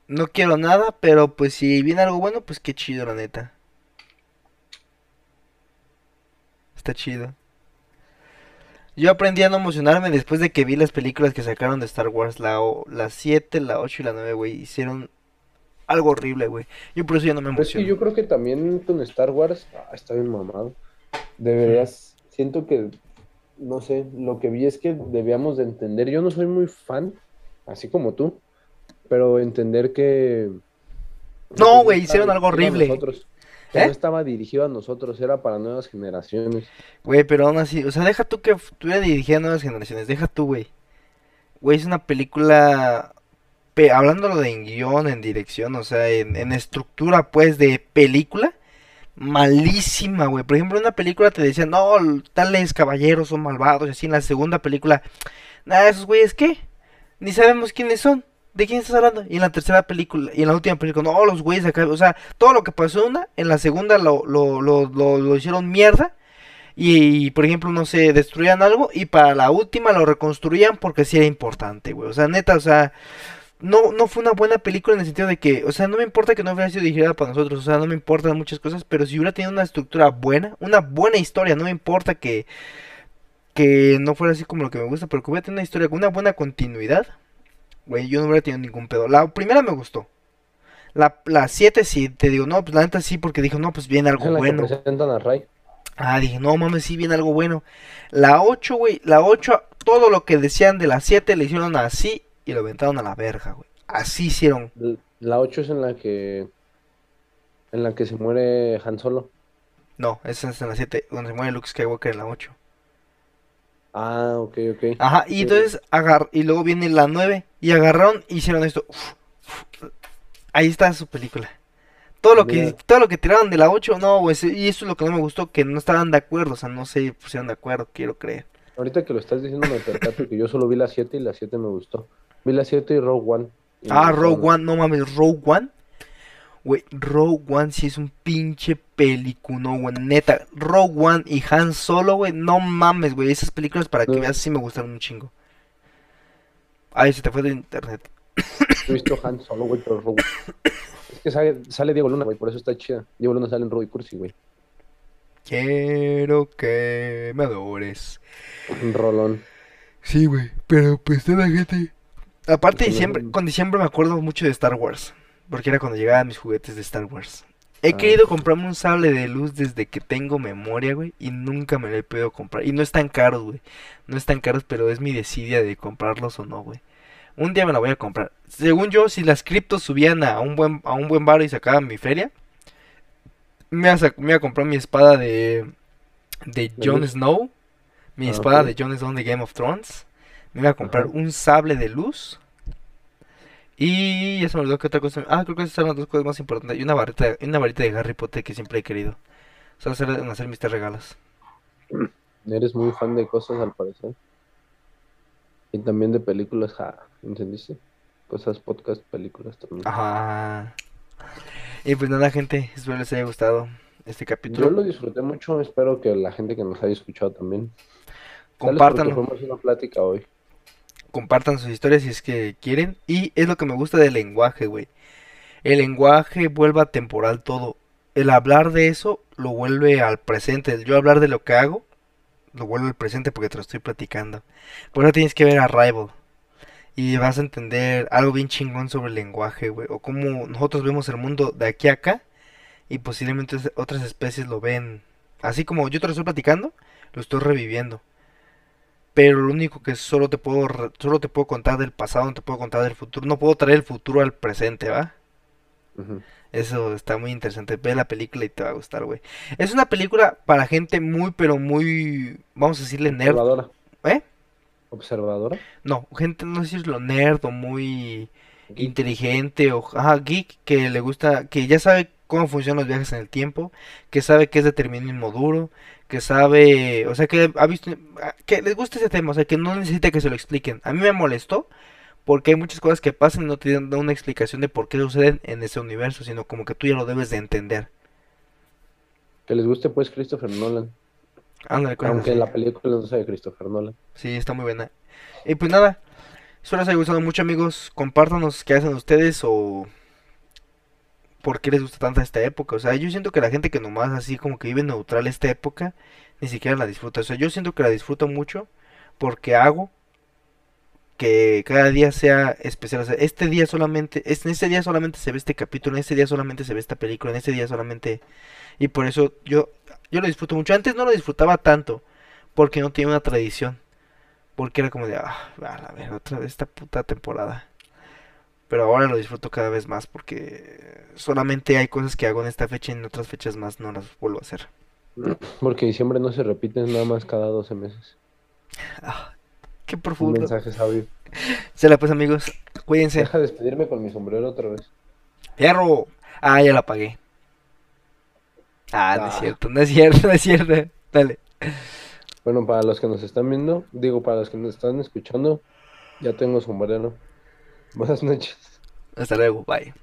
no quiero nada, pero pues si viene algo bueno, pues qué chido, la neta. Está chido. Yo aprendí a no emocionarme después de que vi las películas que sacaron de Star Wars, la, o- la 7, la 8 y la 9, güey. Hicieron algo horrible, güey. Yo por eso ya no me Pero es que emociono. yo creo que también con Star Wars, ah, está bien mamado. Deberías, siento que, no sé, lo que vi es que debíamos de entender, yo no soy muy fan, así como tú, pero entender que... No, güey, hicieron algo horrible. nosotros, que ¿Eh? no estaba dirigido a nosotros, era para nuevas generaciones. Güey, pero aún así, o sea, deja tú que estuviera dirigida a nuevas generaciones, deja tú, güey. Güey, es una película, pe- hablándolo de guion, en dirección, o sea, en, estructura, pues, de película, malísima, güey. Por ejemplo, en una película te decían, no, tales caballeros son malvados, y así en la segunda película, nada, esos güeyes, ¿qué? Ni sabemos quiénes son. ¿De quién estás hablando? Y en la tercera película, y en la última película, no, los güeyes acá, o sea, todo lo que pasó en una, en la segunda lo, lo, lo, hicieron mierda. Y, por ejemplo, no sé, destruían algo y para la última lo reconstruían porque sí era importante, güey. O sea, neta, o sea, no, no fue una buena película en el sentido de que, o sea, no me importa que no hubiera sido dirigida para nosotros, o sea, no me importan muchas cosas, pero si hubiera tenido una estructura buena, una buena historia, no me importa que, que no fuera así como lo que me gusta, pero que hubiera tenido una historia con una buena continuidad, güey, yo no hubiera tenido ningún pedo. La primera me gustó. La, la 7 sí, te digo, no, pues la neta sí, porque dijo, no, pues viene algo la bueno. presentan a Ray. Ah, dije, no mames, sí viene algo bueno. La 8, güey, la 8, todo lo que decían de la 7 le hicieron así y lo aventaron a la verga, güey. Así hicieron. La 8 es en la que, en la que se muere Han Solo. No, esa es en la 7, donde se muere Luke Skywalker en la 8. Ah, ok, ok. Ajá, y entonces agar y luego viene la 9 y agarraron y hicieron esto. Uf, uf. Ahí está su película. Todo lo que Mira. todo lo que tiraron de la 8, no, güey, y eso es lo que no me gustó, que no estaban de acuerdo, o sea, no se pusieron de acuerdo, quiero creer. Ahorita que lo estás diciendo me percato que yo solo vi la 7 y la 7 me gustó. Vi la 7 y Rogue One. y Ah. Rogue One, no mames, Rogue One. Güey, Rogue One sí es un pinche pelicuno, güey. Neta, Rogue One y Han Solo, güey, no mames, güey. Esas películas para que No. veas sí me gustaron un chingo. Ay, se te fue de internet. He visto Han Solo, güey, pero Rogue Es que sale, sale Diego Luna, güey, por eso está chida. Diego Luna sale en Rogue Cursi, güey. Quiero que me adores. Un rolón. Sí, güey, pero pues toda la gente. Aparte, diciembre, con diciembre me acuerdo mucho de Star Wars. Porque era cuando llegaban mis juguetes de Star Wars. He Ah. querido comprarme un sable de luz desde que tengo memoria, güey. Y nunca me lo he podido comprar. Y no están caros, güey. No están caros, pero es mi desidia de comprarlos o no, güey. Un día me la voy a comprar. Según yo, si las criptos subían a un buen, a un buen bar y sacaban mi feria, me iba a, me comprar mi espada de, de Jon? Snow. Mi Ah, espada de Jon Snow de Game of Thrones. Me iba a comprar un sable de luz. Y ya se me olvidó que otra cosa. Ah, creo que esas son las dos cosas más importantes. Y una varita, una varita de Harry Potter que siempre he querido. Solo hacer, hacer mis tres regalos. Eres muy fan de cosas al parecer. Y también de películas, ja, ¿entendiste? Cosas, podcast, películas también. Ajá. Y pues nada, gente, espero les haya gustado este Yo capítulo. lo disfruté mucho, espero que la gente que nos haya escuchado también. Compártanlo. fuimos una plática hoy. Compartan sus historias si es que quieren. Y es lo que me gusta del lenguaje, güey. El lenguaje vuelve a temporal todo. El hablar de eso lo vuelve al presente. Yo hablar de lo que hago lo vuelve al presente porque te lo estoy platicando. Por eso tienes que ver Arrival. Y vas a entender algo bien chingón sobre el lenguaje, güey. O cómo nosotros vemos el mundo de aquí a acá. Y posiblemente otras especies lo ven. Así como yo te lo estoy platicando, lo estoy reviviendo. Pero lo único que solo te puedo solo te puedo contar del pasado, no te puedo contar del futuro, no puedo traer el futuro al presente, ¿va? Eso está muy interesante. Ve la película y te va a gustar, güey. Es una película para gente muy, pero muy, vamos a decirle nerd, Observadora. ¿eh? Observadora. No, gente, no decirlo nerd o muy Geek. inteligente o ajá, geek que le gusta, que ya sabe cómo funcionan los viajes en el tiempo, que sabe qué es determinismo duro, que sabe, o sea, que ha visto, que les gusta ese tema, o sea, que no necesita que se lo expliquen. A mí me molestó porque hay muchas cosas que pasan y no te dan una explicación de por qué suceden en ese universo, sino como que tú ya lo debes de entender. Que les guste pues Christopher Nolan. Ándale, Aunque así. la película no sea de Christopher Nolan. Sí, está muy buena. Y pues nada, espero les haya gustado mucho, amigos. Compártanos qué hacen ustedes o por qué les gusta tanta esta época. O sea, yo siento que la gente que nomás así como que vive neutral esta época, ni siquiera la disfruta. O sea, yo siento que la disfruto mucho porque hago que cada día sea especial. O sea, este día solamente, en este día solamente se ve este capítulo, en este día solamente se ve esta película, en este día solamente... Y por eso yo, yo lo disfruto mucho. Antes no lo disfrutaba tanto porque no tenía una tradición. Porque era como de, ah, a ver, otra vez esta puta temporada. Pero ahora lo disfruto cada vez más porque solamente hay cosas que hago en esta fecha y en otras fechas más no las vuelvo a hacer. Porque diciembre no se repite nada más cada 12 meses. Ah, qué Un profundo. mensaje sabio. Se pues amigos, cuídense. Deja despedirme con mi sombrero otra vez. Fierro. Ah, ya la apagué. Ah, no es Ah. cierto, no es cierto, no es cierto. Dale. Bueno, para los que nos están viendo, digo, para los que nos están escuchando, ya tengo sombrero. Buenas noches. Hasta luego, bye.